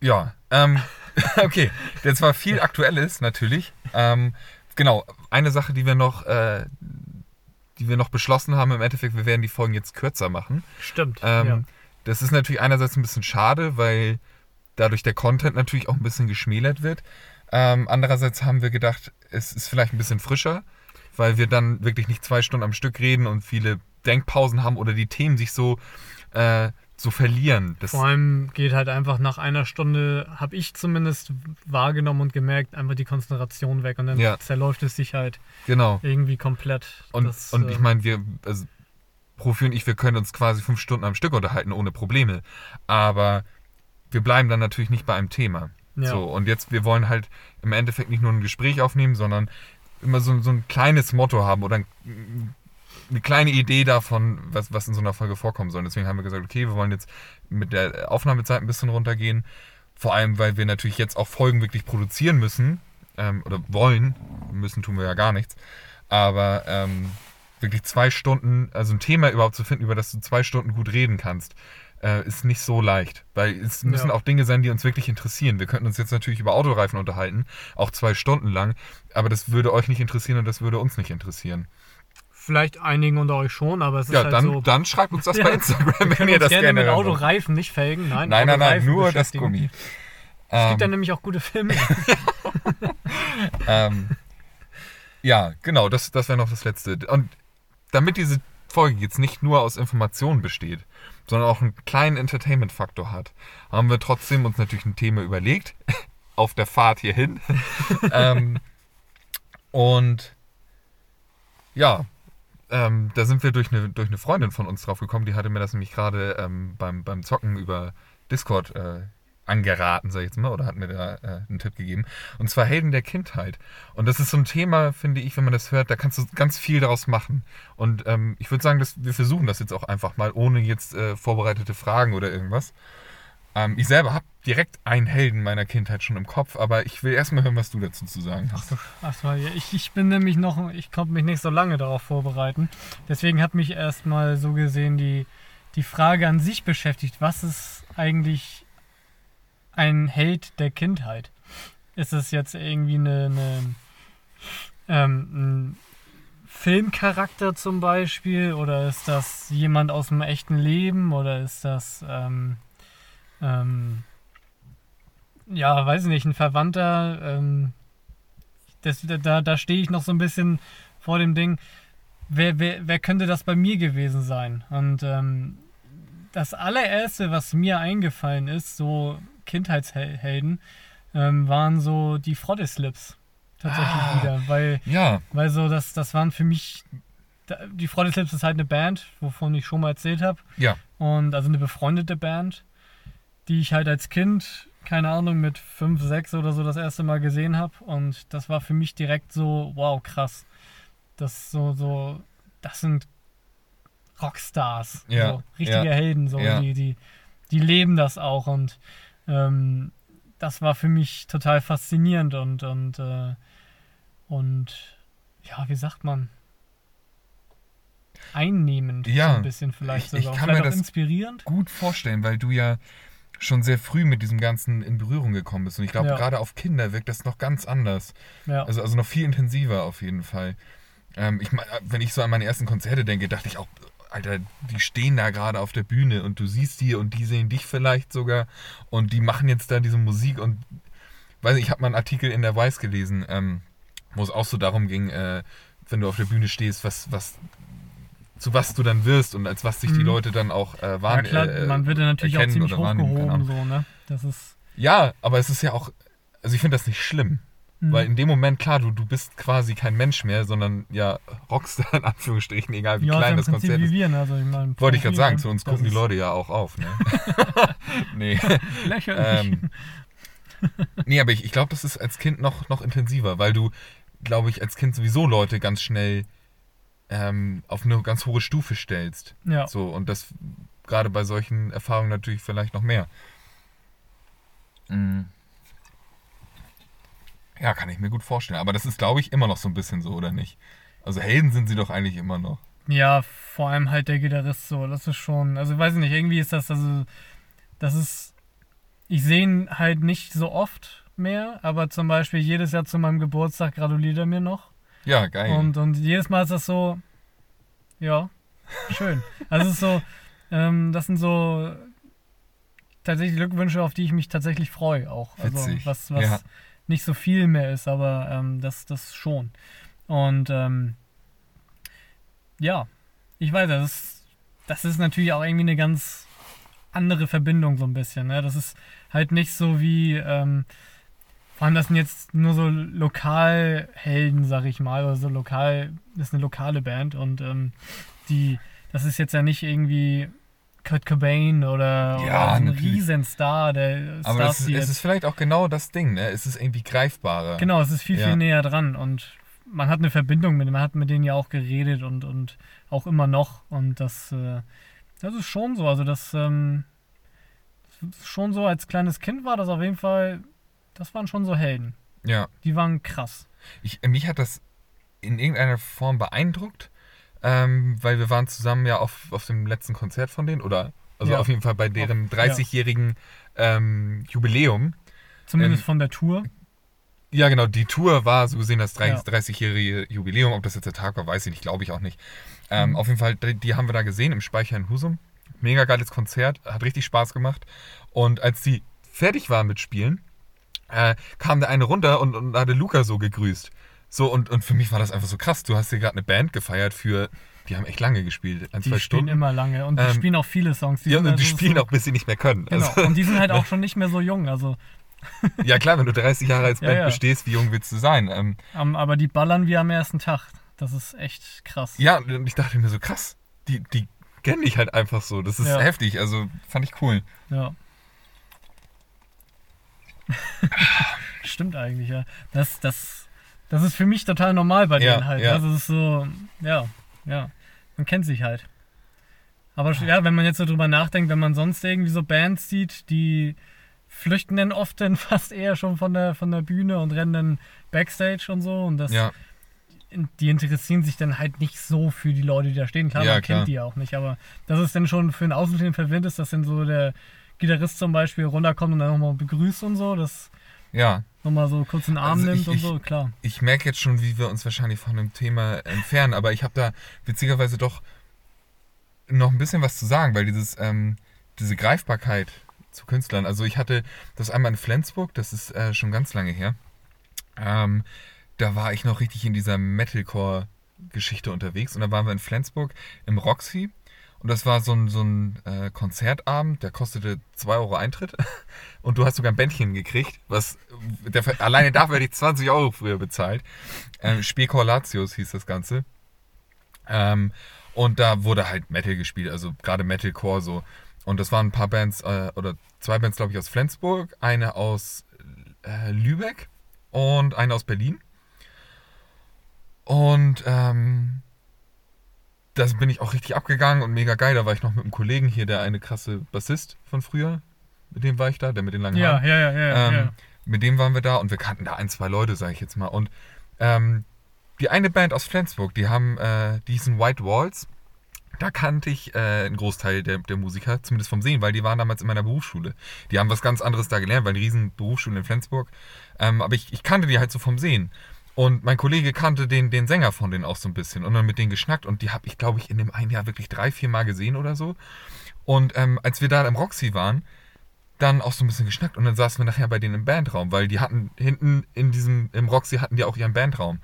Ja, ähm, okay. Jetzt war viel Aktuelles natürlich. Ähm, genau, eine Sache, die wir noch, äh, die wir noch beschlossen haben, im Endeffekt, wir werden die Folgen jetzt kürzer machen. Stimmt. Ähm, ja. Das ist natürlich einerseits ein bisschen schade, weil dadurch der Content natürlich auch ein bisschen geschmälert wird. Ähm, andererseits haben wir gedacht, es ist vielleicht ein bisschen frischer, weil wir dann wirklich nicht zwei Stunden am Stück reden und viele Denkpausen haben oder die Themen sich so, äh, so verlieren. Das, Vor allem geht halt einfach nach einer Stunde, habe ich zumindest wahrgenommen und gemerkt, einfach die Konzentration weg und dann Ja. zerläuft es sich halt genau. irgendwie komplett. Und, Das, und äh, ich meine, wir, also Profi und ich, wir können uns quasi fünf Stunden am Stück unterhalten ohne Probleme. Aber wir bleiben dann natürlich nicht bei einem Thema. ja. So, und jetzt, wir wollen halt im Endeffekt nicht nur ein Gespräch aufnehmen, sondern immer so, so ein kleines Motto haben oder ein, eine kleine Idee davon, was, was in so einer Folge vorkommen soll. Deswegen haben wir gesagt, okay, wir wollen jetzt mit der Aufnahmezeit ein bisschen runtergehen. Vor allem, weil wir natürlich jetzt auch Folgen wirklich produzieren müssen. Ähm, oder wollen. Müssen tun wir ja gar nichts. Aber ähm, wirklich zwei Stunden, also ein Thema überhaupt zu finden, über das du zwei Stunden gut reden kannst, äh, ist nicht so leicht. Weil es müssen Ja. auch Dinge sein, die uns wirklich interessieren. Wir könnten uns jetzt natürlich über Autoreifen unterhalten, auch zwei Stunden lang, aber das würde euch nicht interessieren und das würde uns nicht interessieren. Vielleicht einigen unter euch schon, aber es ist Ja, halt dann, so. dann schreibt uns das bei Instagram, wenn ihr das gerne gerne mit. Autoreifen, nicht Felgen, nein. Nein, nein, nein, nur das. Gummi. Es gibt ja Ähm, nämlich auch gute Filme. ähm, ja, genau, das, das wäre noch das Letzte. Und damit diese Folge jetzt nicht nur aus Informationen besteht, sondern auch einen kleinen Entertainment-Faktor hat, haben wir trotzdem uns natürlich ein Thema überlegt, auf der Fahrt hierhin. ähm, und ja, ähm, da sind wir durch eine, durch eine Freundin von uns drauf gekommen, die hatte mir das nämlich gerade ähm, beim, beim Zocken über Discord äh, angeraten, sag ich jetzt mal, oder hat mir da äh, einen Tipp gegeben. Und zwar Helden der Kindheit. Und das ist so ein Thema, finde ich, wenn man das hört, da kannst du ganz viel daraus machen. Und ähm, ich würde sagen, dass wir versuchen das jetzt auch einfach mal, ohne jetzt äh, vorbereitete Fragen oder irgendwas. Ähm, ich selber habe direkt einen Helden meiner Kindheit schon im Kopf, aber ich will erstmal hören, was du dazu zu sagen hast. Achso, ja, ich, ich bin nämlich noch, ich konnte mich nicht so lange darauf vorbereiten. Deswegen hat mich erstmal so gesehen die, die Frage an sich beschäftigt. Was ist eigentlich ein Held der Kindheit? Ist es jetzt irgendwie eine, eine ähm, ein Filmcharakter zum Beispiel oder ist das jemand aus dem echten Leben oder ist das ähm, ähm, ja, weiß ich nicht, ein Verwandter, ähm, das, da, da stehe ich noch so ein bisschen vor dem Ding, wer, wer, wer könnte das bei mir gewesen sein? Und ähm, das allererste, was mir eingefallen ist, so Kindheitshelden, ähm, waren so die Froddeslips tatsächlich Ah. wieder, weil, Ja, weil so das, das waren für mich, die Froddeslips ist halt eine Band, wovon ich schon mal erzählt habe. ja, Und also eine befreundete Band, die ich halt als Kind, keine Ahnung, mit 5, 6 oder so das erste Mal gesehen habe. Und das war für mich direkt so, wow, krass. Das so, so, das sind Rockstars. Ja, so, richtige ja, Helden, so, ja. die, die, die leben das auch. Und ähm, das war für mich total faszinierend und, und, äh, und ja, wie sagt man? Einnehmend, Ja, so ein bisschen vielleicht ich- ich sogar. kann mir vielleicht auch das- inspirierend. gut vorstellen, weil du ja schon sehr früh mit diesem Ganzen in Berührung gekommen bist. Und ich glaube, Ja. gerade auf Kinder wirkt das noch ganz anders. Ja. Also, also noch viel intensiver auf jeden Fall. Ähm, ich wenn ich so an meine ersten Konzerte denke, dachte ich auch, Alter, die stehen da gerade auf der Bühne und du siehst die und die sehen dich vielleicht sogar und die machen jetzt da diese Musik und weiß nicht, ich habe mal einen Artikel in der Weiß gelesen, ähm, wo es auch so darum ging, äh, wenn du auf der Bühne stehst, was, was, zu was du dann wirst und als was sich die Mhm. Leute dann auch äh, Ja wahrnehmen. klar, man wird ja natürlich auch ziemlich hochgehoben, so, ne? Das ist. Ja, aber es ist ja auch, also ich finde das nicht schlimm. Mhm. Weil in dem Moment, klar, du, du bist quasi kein Mensch mehr, sondern ja Rockstar in Anführungsstrichen, egal wie ja, klein das Konzert ist. wir, ne? Also, ich mein, Wollte ich gerade sagen, ne? zu uns gucken die Leute ja auch auf, ne? nee. Lächerlich. ähm, nee, aber ich, ich glaube, das ist als Kind noch, noch intensiver, weil du, glaube ich, als Kind sowieso Leute ganz schnell ähm, auf eine ganz hohe Stufe stellst. ja. So, und das gerade bei solchen Erfahrungen natürlich vielleicht noch mehr. Mhm. Ja, kann ich mir gut vorstellen. Aber das ist, glaube ich, immer noch so ein bisschen so, oder nicht? Also Helden sind sie doch eigentlich immer noch. Ja, vor allem halt der Gitarrist so. Das ist schon, also weiß ich nicht, irgendwie ist das, also, das ist, ich sehe ihn halt nicht so oft mehr, aber zum Beispiel jedes Jahr zu meinem Geburtstag gratuliert er mir noch. Ja, geil. Und, und jedes Mal ist das so, ja, schön. Also es ist so, ähm, das sind so tatsächlich Glückwünsche, auf die ich mich tatsächlich freue auch. Also Witzig. was, was Ja. nicht so viel mehr ist, aber ähm, das, das schon. Und ähm, ja, ich weiß, das ist, das ist natürlich auch irgendwie eine ganz andere Verbindung so ein bisschen. Ne? Das ist halt nicht so wie, ähm, vor allem das sind jetzt nur so Lokalhelden, sag ich mal, oder so lokal, das ist eine lokale Band und ähm, die, das ist jetzt ja nicht irgendwie Kurt Cobain oder, Ja, oder ein natürlich. Riesenstar, der Aber Stars, das ist, es ist vielleicht auch genau das Ding, ne? Es ist irgendwie greifbarer. Genau, es ist viel, Ja. viel näher dran und man hat eine Verbindung mit denen, man hat mit denen ja auch geredet und, und auch immer noch und das, äh, das ist schon so, also das, ähm, das schon so, als kleines Kind war das auf jeden Fall, das waren schon so Helden, Ja. die waren krass. Ich, mich hat das in irgendeiner Form beeindruckt, ähm, weil wir waren zusammen ja auf, auf dem letzten Konzert von denen, oder? Also Ja. auf jeden Fall bei deren Auf- ja. 30-jährigen ähm, Jubiläum. Zumindest Ähm, von der Tour. Ja, genau, die Tour war so gesehen das Ja. 30 30-jährige Jubiläum. Ob das jetzt der Tag war, weiß ich nicht, glaube ich auch nicht. Ähm, Mhm. Auf jeden Fall, die, die haben wir da gesehen im Speicher in Husum. Mega geiles Konzert, hat richtig Spaß gemacht. Und als die fertig waren mit Spielen, äh, kam der eine runter und, und hatte Luca so gegrüßt. So, und, und für mich war das einfach so krass. Du hast hier gerade eine Band gefeiert für, die haben echt lange gespielt, ein, Die zwei spielen Stunden. immer lange und die Ähm, spielen auch viele Songs. ja, sind und die also spielen so, auch, bis sie nicht mehr können. Genau, Also, und die sind halt auch schon nicht mehr so jung, also, ja klar, wenn du 30 Jahre als Ja, Band ja. bestehst, wie jung willst du sein? Ähm, ähm, aber die ballern wie am ersten Tag. Das ist echt krass. Ja, und ich dachte mir so, krass, die, die kenne ich halt einfach so. Das ist Ja. heftig, also fand ich cool. Ja. Stimmt eigentlich, ja. Das, das, das ist für mich total normal bei Ja, denen halt. ja. Also es ist so, ja, ja. Man kennt sich halt. Aber ja, wenn man jetzt so drüber nachdenkt, wenn man sonst irgendwie so Bands sieht, die flüchten dann oft dann fast eher schon von der, von der Bühne und rennen dann Backstage und so. Und das, Ja, die interessieren sich dann halt nicht so für die Leute, die da stehen. Klar, Ja, man klar. kennt die ja auch nicht, aber das ist dann schon für einen Außenstehenden verwirrend ist, dass dann so der Gitarrist zum Beispiel runterkommt und dann nochmal begrüßt und so, das ja. nochmal so kurz in den Arm Also ich- nimmt und ich- so, klar. Ich merke jetzt schon, wie wir uns wahrscheinlich von dem Thema entfernen, aber ich habe da witzigerweise doch noch ein bisschen was zu sagen, weil dieses, ähm, diese Greifbarkeit zu Künstlern, also ich hatte das einmal in Flensburg, das ist äh, schon ganz lange her. Ähm, da war ich noch richtig in dieser Metalcore-Geschichte unterwegs und da waren wir in Flensburg im Roxy und das war so ein, so ein äh, Konzertabend, der kostete 2 Euro Eintritt und du hast sogar ein Bändchen gekriegt, was der, alleine dafür hätte ich 20 Euro früher bezahlt. Ähm, Spekulatius hieß das Ganze. Ähm, und da wurde halt Metal gespielt, also gerade Metalcore so. Und das waren ein paar Bands, äh, oder zwei Bands, glaube ich, aus Flensburg, eine aus äh, Lübeck und eine aus Berlin. Und ähm, das bin ich auch richtig abgegangen und mega geil. Da war ich noch mit einem Kollegen hier, der eine krasse Bassist von früher. Mit dem war ich da, der mit den langen Ja, Haaren. ja, ja, ja. Ähm, ja. Mit dem waren wir da und wir kannten da ein, zwei Leute, sage ich jetzt mal. Und ähm, die eine Band aus Flensburg, die haben, äh, die hießen White Walls. Da kannte ich äh, einen Großteil der, der Musiker, zumindest vom Sehen, weil die waren damals in meiner Berufsschule. Die haben was ganz anderes da gelernt, weil eine riesen Berufsschule in Flensburg. Ähm, aber ich, ich kannte die halt so vom Sehen. Und mein Kollege kannte den, den Sänger von denen auch so ein bisschen und dann mit denen geschnackt. Und die habe ich, glaube ich, in dem einen Jahr wirklich drei, vier Mal gesehen oder so. Und ähm, als wir da im Roxy waren, dann auch so ein bisschen geschnackt und dann saßen wir nachher bei denen im Bandraum, weil die hatten hinten in diesem, im Roxy hatten die auch ihren Bandraum.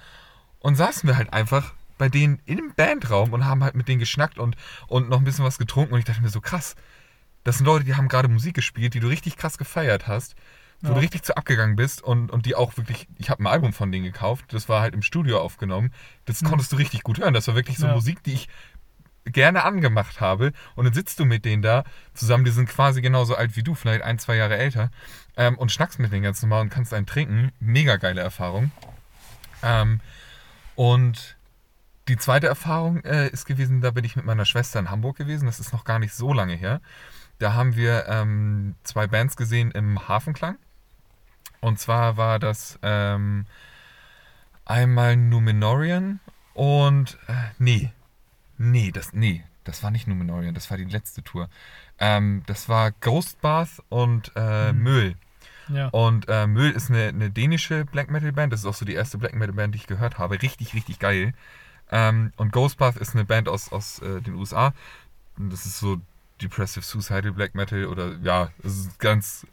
und saßen wir halt einfach bei denen im Bandraum und haben halt mit denen geschnackt und, und noch ein bisschen was getrunken. Und ich dachte mir so, krass, das sind Leute, die haben gerade Musik gespielt, die du richtig krass gefeiert hast, wo Ja. du richtig zu abgegangen bist und, und die auch wirklich, ich habe ein Album von denen gekauft, das war halt im Studio aufgenommen. Das Mhm. konntest du richtig gut hören. Das war wirklich so Ja. Musik, die ich gerne angemacht habe. Und dann sitzt du mit denen da zusammen, die sind quasi genauso alt wie du, vielleicht ein, zwei Jahre älter, ähm, und schnackst mit denen ganz normal und kannst einen trinken. Mega geile Erfahrung. Ähm, und die zweite Erfahrung äh, ist gewesen, da bin ich mit meiner Schwester in Hamburg gewesen. Das ist noch gar nicht so lange her. Da haben wir ähm, zwei Bands gesehen im Hafenklang. Und zwar war das ähm, einmal Numenorian und äh, nee, nee, das nee, das war nicht Numenorian, das war die letzte Tour. Ähm, das war Ghostbath und äh, Mhm. Müll. Ja. Und äh, Müll ist eine, eine dänische Black Metal Band. Das ist auch so die erste Black Metal Band, die ich gehört habe. Richtig, richtig geil. Ähm, und Ghostbath ist eine Band aus, aus äh, den USA. Und das ist so Depressive Suicidal Black Metal oder ja, es ist ganz.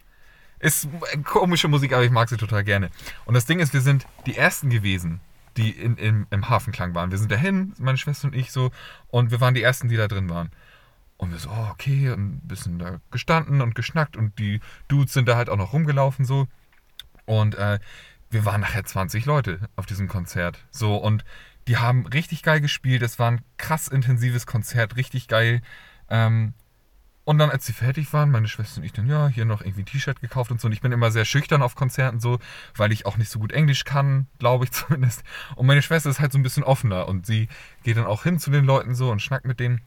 Ist komische Musik, aber ich mag sie total gerne. Und das Ding ist, wir sind die Ersten gewesen, die in, in, im Hafenklang waren. Wir sind dahin, meine Schwester und ich so, und wir waren die Ersten, die da drin waren. Und wir so, oh, okay, und ein bisschen da gestanden und geschnackt und die Dudes sind da halt auch noch rumgelaufen so. Und äh, wir waren nachher 20 Leute auf diesem Konzert. So, und die haben richtig geil gespielt. Es war ein krass intensives Konzert, richtig geil. Ähm, und dann, als sie fertig waren, meine Schwester und ich dann, ja, hier noch irgendwie ein T-Shirt gekauft und so. Und ich bin immer sehr schüchtern auf Konzerten so, weil ich auch nicht so gut Englisch kann, glaube ich zumindest. Und meine Schwester ist halt so ein bisschen offener und sie geht dann auch hin zu den Leuten so und schnackt mit denen.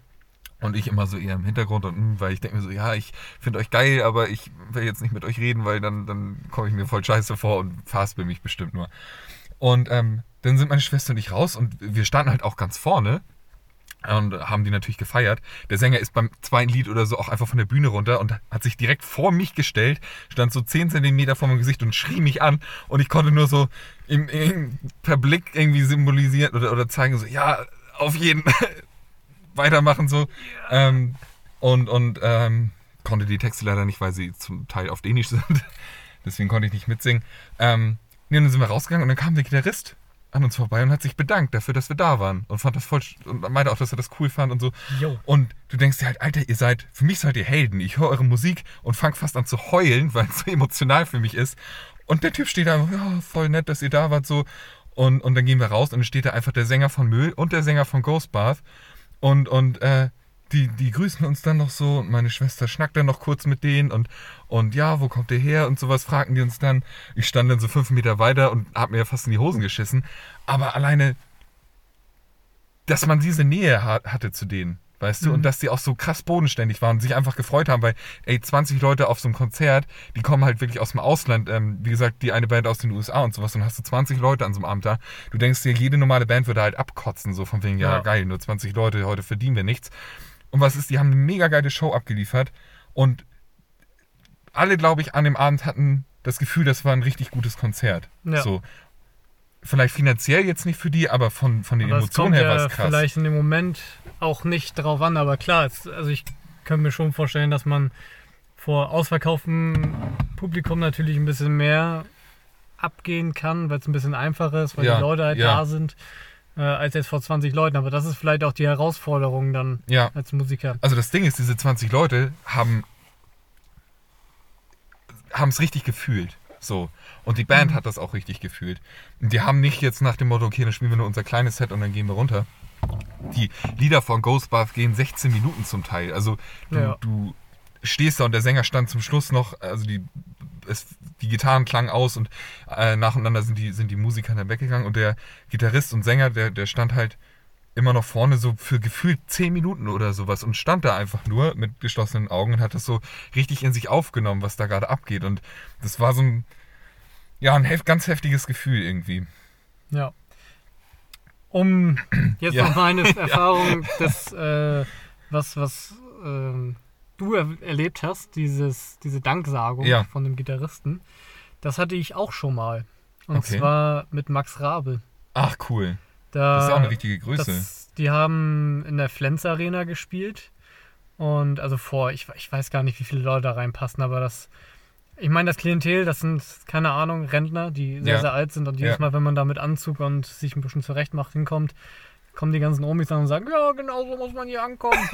Und ich immer so eher im Hintergrund, und, hm, weil ich denke mir so, ja, ich finde euch geil, aber ich will jetzt nicht mit euch reden, weil dann, dann komme ich mir voll scheiße vor und verhaspel mich bestimmt nur. Und ähm, dann sind meine Schwester und ich raus und wir standen halt auch ganz vorne und haben die natürlich gefeiert. Der Sänger ist beim zweiten Lied oder so auch einfach von der Bühne runter und hat sich direkt vor mich gestellt, stand so 10 Zentimeter vor meinem Gesicht und schrie mich an und ich konnte nur so im, im, per Blick irgendwie symbolisieren oder, oder zeigen, so, ja, auf jeden weitermachen so. Ähm, und und ähm, konnte die Texte leider nicht, weil sie zum Teil auf Dänisch sind. Deswegen konnte ich nicht mitsingen. Ähm, und dann sind wir rausgegangen und dann kam der Gitarrist an uns vorbei und hat sich bedankt dafür, dass wir da waren. Und fand das voll und meinte auch, dass er das cool fand und so. Jo. Und du denkst dir halt, Alter, ihr seid, für mich seid ihr Helden. Ich höre eure Musik und fang fast an zu heulen, weil es so emotional für mich ist. Und der Typ steht da, ja, voll nett, dass ihr da wart, so. Und, und dann gehen wir raus und dann steht da einfach der Sänger von Müll und der Sänger von Ghostbath. Und, und äh, die, die grüßen uns dann noch so und meine Schwester schnackt dann noch kurz mit denen und, und ja, wo kommt ihr her und sowas fragten die uns dann. Ich stand dann so fünf Meter weiter und hab mir fast in die Hosen geschissen. Aber alleine, dass man diese Nähe ha hatte zu denen, weißt du, Mhm. und dass die auch so krass bodenständig waren und sich einfach gefreut haben, weil, ey, 20 Leute auf so einem Konzert, die kommen halt wirklich aus dem Ausland, ähm, wie gesagt, die eine Band aus den USA und sowas, und hast du 20 Leute an so einem Abend da. Du denkst dir, jede normale Band würde halt abkotzen, so von wegen, ja, Ja. geil, nur 20 Leute, heute verdienen wir nichts. Und was ist, die haben eine mega geile Show abgeliefert und alle, glaube ich, an dem Abend hatten das Gefühl, das war ein richtig gutes Konzert. Ja. So. Vielleicht finanziell jetzt nicht für die, aber von, von den Aber Emotionen her war ja es krass. vielleicht in dem Moment auch nicht drauf an, aber klar, es, also ich kann mir schon vorstellen, dass man vor ausverkauftem Publikum natürlich ein bisschen mehr abgehen kann, weil es ein bisschen einfacher ist, weil Ja, die Leute halt ja. da sind, äh, als jetzt vor 20 Leuten. Aber das ist vielleicht auch die Herausforderung dann Ja. als Musiker. Also das Ding ist, diese 20 Leute haben haben es richtig gefühlt. So. Und die Band Mhm. hat das auch richtig gefühlt. Und die haben nicht jetzt nach dem Motto, okay, dann spielen wir nur unser kleines Set und dann gehen wir runter. Die Lieder von Ghostbath gehen 16 Minuten zum Teil. Also du, Ja. du stehst da und der Sänger stand zum Schluss noch, also die, es, die Gitarren klangen aus und äh, nacheinander sind die, sind die Musiker dann weggegangen und der Gitarrist und Sänger, der, der stand halt immer noch vorne so für gefühlt 10 Minuten oder sowas und stand da einfach nur mit geschlossenen Augen und hat das so richtig in sich aufgenommen, was da gerade abgeht. Und das war so ein, ja, ein hef ganz heftiges Gefühl irgendwie. Ja. Um jetzt Ja. noch meine Erfahrung, das, äh, was, was ähm, du er erlebt hast, dieses, diese Danksagung Ja. von dem Gitarristen, das hatte ich auch schon mal. Und Okay. zwar mit Max Rabe. Ach, cool. Da, Das ist auch eine richtige Größe. das, die haben in der Flens Arena gespielt. Und also vor, ich, ich weiß gar nicht, wie viele Leute da reinpassen, aber das ich meine, das Klientel, das sind, keine Ahnung, Rentner, die sehr, Ja. sehr alt sind und jedes Ja. Mal, wenn man da mit Anzug und sich ein bisschen zurecht macht, hinkommt, kommen die ganzen Omis dann und sagen, ja, genau so muss man hier ankommen.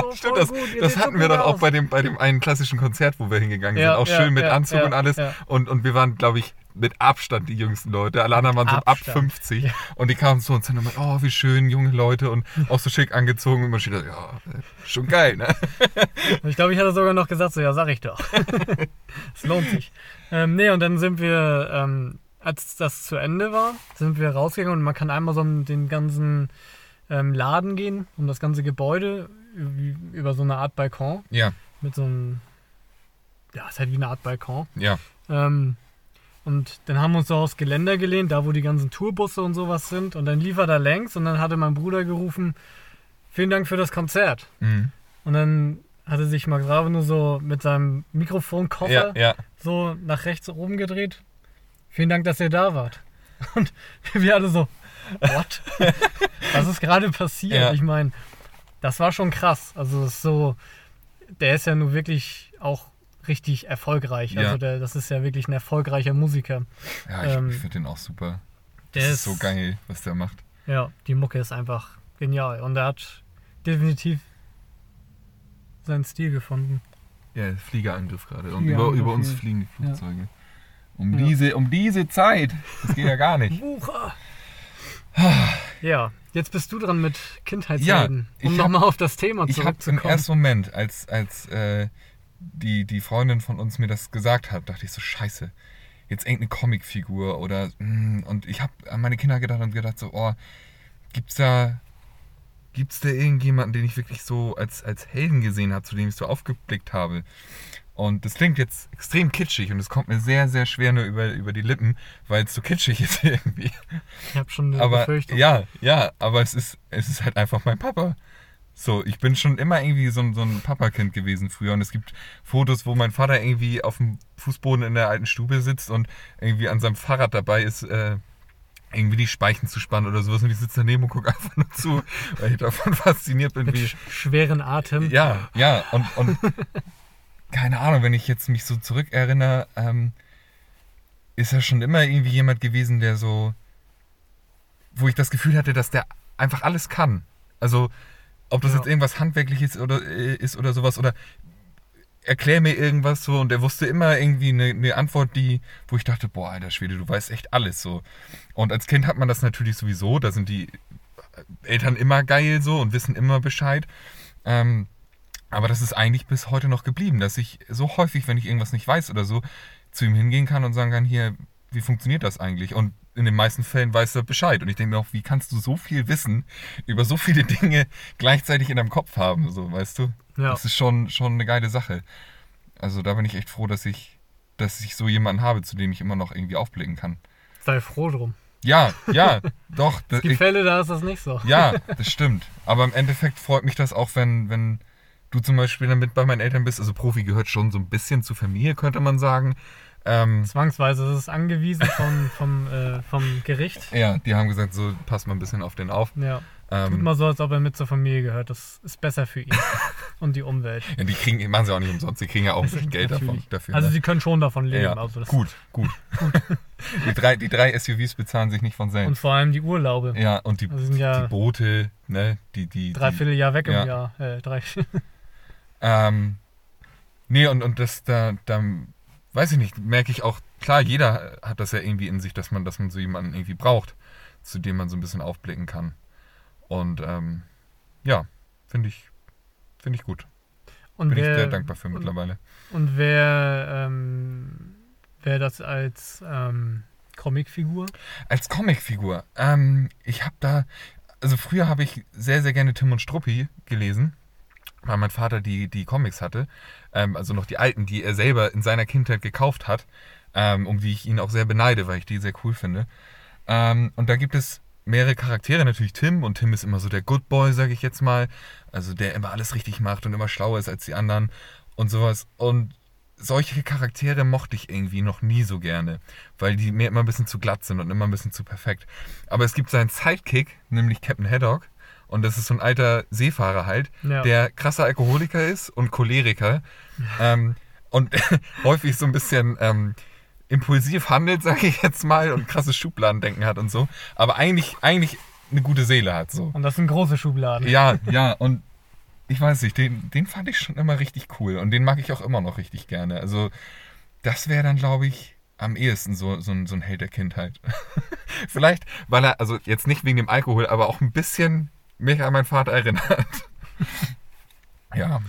So, Stimmt, das, gut, das hatten wir doch auch aus." bei dem, bei dem einen klassischen Konzert, wo wir hingegangen Ja, sind. Auch ja, schön mit ja, Anzug und alles. Und, und wir waren, glaube ich, mit Abstand die jüngsten Leute. Alle anderen waren so ab Abstand. 50. Ja. Und die kamen zu uns und haben oh, wie schön, junge Leute und auch so schick angezogen. Und man steht da, ja, schon geil, ne? Ich glaube, ich hatte sogar noch gesagt, so, ja, sag ich doch. Es lohnt sich. Ähm, nee, und dann sind wir, ähm, als das zu Ende war, sind wir rausgegangen und man kann einmal so um den ganzen ähm, Laden gehen, um das ganze Gebäude, über so eine Art Balkon, Ja, mit so einem, ja, ist halt wie eine Art Balkon. ja, Ähm, und dann haben wir uns so aufs Geländer gelehnt, da wo die ganzen Tourbusse und sowas sind. Und dann lief er da längs und dann hatte mein Bruder gerufen, vielen Dank für das Konzert. mhm. Und dann hatte sich Max Rabe nur so mit seinem Mikrofonkoffer ja, ja. so nach rechts oben gedreht. Vielen Dank, dass ihr da wart. Und wir alle so, what? Was ist gerade passiert? Ja. Ich meine, das war schon krass. Also es ist so, der ist ja nun wirklich auch richtig erfolgreich. Ja. Also der, das ist ja wirklich ein erfolgreicher Musiker. Ja, ich, Ähm, ich finde den auch super. Der das ist so geil, was der macht. Ja, die Mucke ist einfach genial. Und er hat definitiv seinen Stil gefunden. Ja, Fliegerangriff gerade. Und über, über uns ja. fliegen die Flugzeuge. Um, Ja. diese, um diese Zeit. Das geht ja gar nicht. Wucher! Ja, jetzt bist du dran mit Kindheitshelden. Ja, um nochmal auf das Thema Ich habe im zurückzukommen. ersten Moment, als, als äh, die, die Freundin von uns mir das gesagt hat, dachte ich so, scheiße, jetzt irgendeine Comicfigur oder mm, und ich habe an meine Kinder gedacht und gedacht so, oh, gibt's da gibt's da irgendjemanden, den ich wirklich so als, als Helden gesehen habe, zu dem ich so aufgeblickt habe? Und das klingt jetzt extrem kitschig und es kommt mir sehr, sehr schwer nur über, über die Lippen, weil es so kitschig ist irgendwie. ich habe schon eine Aber Befürchtung. ja, ja, aber es ist, es ist halt einfach mein Papa. So, ich bin schon immer irgendwie so, ein- so ein Papakind gewesen früher und es gibt Fotos, wo mein Vater irgendwie auf dem Fußboden in der alten Stube sitzt und irgendwie an seinem Fahrrad dabei ist, äh, irgendwie die Speichen zu spannen oder sowas und ich sitze daneben und gucke einfach nur zu, weil ich davon fasziniert bin, Mit wie, sch schweren Atem. ja, ja, und, und keine Ahnung, wenn ich jetzt mich so zurückerinnere, ähm, ist er schon immer irgendwie jemand gewesen, der so, wo ich das Gefühl hatte, dass der einfach alles kann. Also, ob das Ja. jetzt irgendwas Handwerkliches oder, äh, ist oder sowas oder erklär mir irgendwas so und er wusste immer irgendwie eine, eine Antwort, die, wo ich dachte, boah, alter Schwede, du weißt echt alles so. Und als Kind hat man das natürlich sowieso, da sind die Eltern immer geil so und wissen immer Bescheid. Ähm, aber das ist eigentlich bis heute noch geblieben, dass ich so häufig, wenn ich irgendwas nicht weiß oder so, zu ihm hingehen kann und sagen kann, hier, wie funktioniert das eigentlich? Und in den meisten Fällen weiß er Bescheid. Und ich denke mir auch, wie kannst du so viel Wissen über so viele Dinge gleichzeitig in deinem Kopf haben, so, weißt du? Ja. Das ist schon, schon eine geile Sache. Also da bin ich echt froh, dass ich, dass ich so jemanden habe, zu dem ich immer noch irgendwie aufblicken kann. Sei froh drum. Ja, ja, doch. Es gibt ich, Fälle, da ist das nicht so. ja, das stimmt. Aber im Endeffekt freut mich das auch, wenn, wenn du zum Beispiel damit bei meinen Eltern bist. Also Profi gehört schon so ein bisschen zur Familie, könnte man sagen. Ähm, Zwangsweise. Es ist angewiesen vom, vom, äh, vom Gericht. ja, die haben gesagt, so passt mal ein bisschen auf den auf. Ja. Tut Ähm, mal so, als ob er mit zur Familie gehört. Das ist besser für ihn und die Umwelt. ja, die kriegen, machen sie auch nicht umsonst, die kriegen ja auch ein bisschen Geld davon, dafür. Also ne? sie können schon davon leben. ja, Also gut, gut. die, drei, die drei SUVs bezahlen sich nicht von selbst. Und vor allem die Urlaube. ja, und die, Also ja die Boote, ne, die, die, die dreiviertel Jahr weg im Jahr. Äh, drei. Ähm, nee, und, und das da, da, weiß ich nicht, merke ich auch, klar, jeder hat das ja irgendwie in sich, dass man, dass man so jemanden irgendwie braucht, zu dem man so ein bisschen aufblicken kann. Und ähm, ja, finde ich, finde ich gut. Und Bin ich wer, sehr dankbar für und- mittlerweile. Und wer, ähm, wer das als ähm, Comicfigur? Als Comicfigur, ähm, ich habe da, also früher habe ich sehr, sehr gerne Tim und Struppi gelesen, weil mein Vater die, die Comics hatte, ähm, also noch die alten, die er selber in seiner Kindheit gekauft hat, ähm, um die ich ihn auch sehr beneide, weil ich die sehr cool finde. Ähm, und da gibt es mehrere Charaktere, natürlich Tim, und Tim ist immer so der Good Boy, sage ich jetzt mal, also der immer alles richtig macht und immer schlauer ist als die anderen und sowas. Und solche Charaktere mochte ich irgendwie noch nie so gerne, weil die mir immer ein bisschen zu glatt sind und immer ein bisschen zu perfekt. Aber es gibt seinen Sidekick, nämlich Captain Haddock, und das ist so ein alter Seefahrer halt, Ja. der krasser Alkoholiker ist und Choleriker. ähm, und häufig so ein bisschen ähm, impulsiv handelt, sage ich jetzt mal, und krasses Schubladendenken hat und so. Aber eigentlich, eigentlich eine gute Seele hat so. Und das sind große Schubladen. Ja, ja, und ich weiß nicht, den, den fand ich schon immer richtig cool und den mag ich auch immer noch richtig gerne. Also, das wäre dann, glaube ich, am ehesten so, so, ein, so ein Held der Kindheit. Vielleicht, weil er, also jetzt nicht wegen dem Alkohol, aber auch ein bisschen mich an meinen Vater erinnert. ja.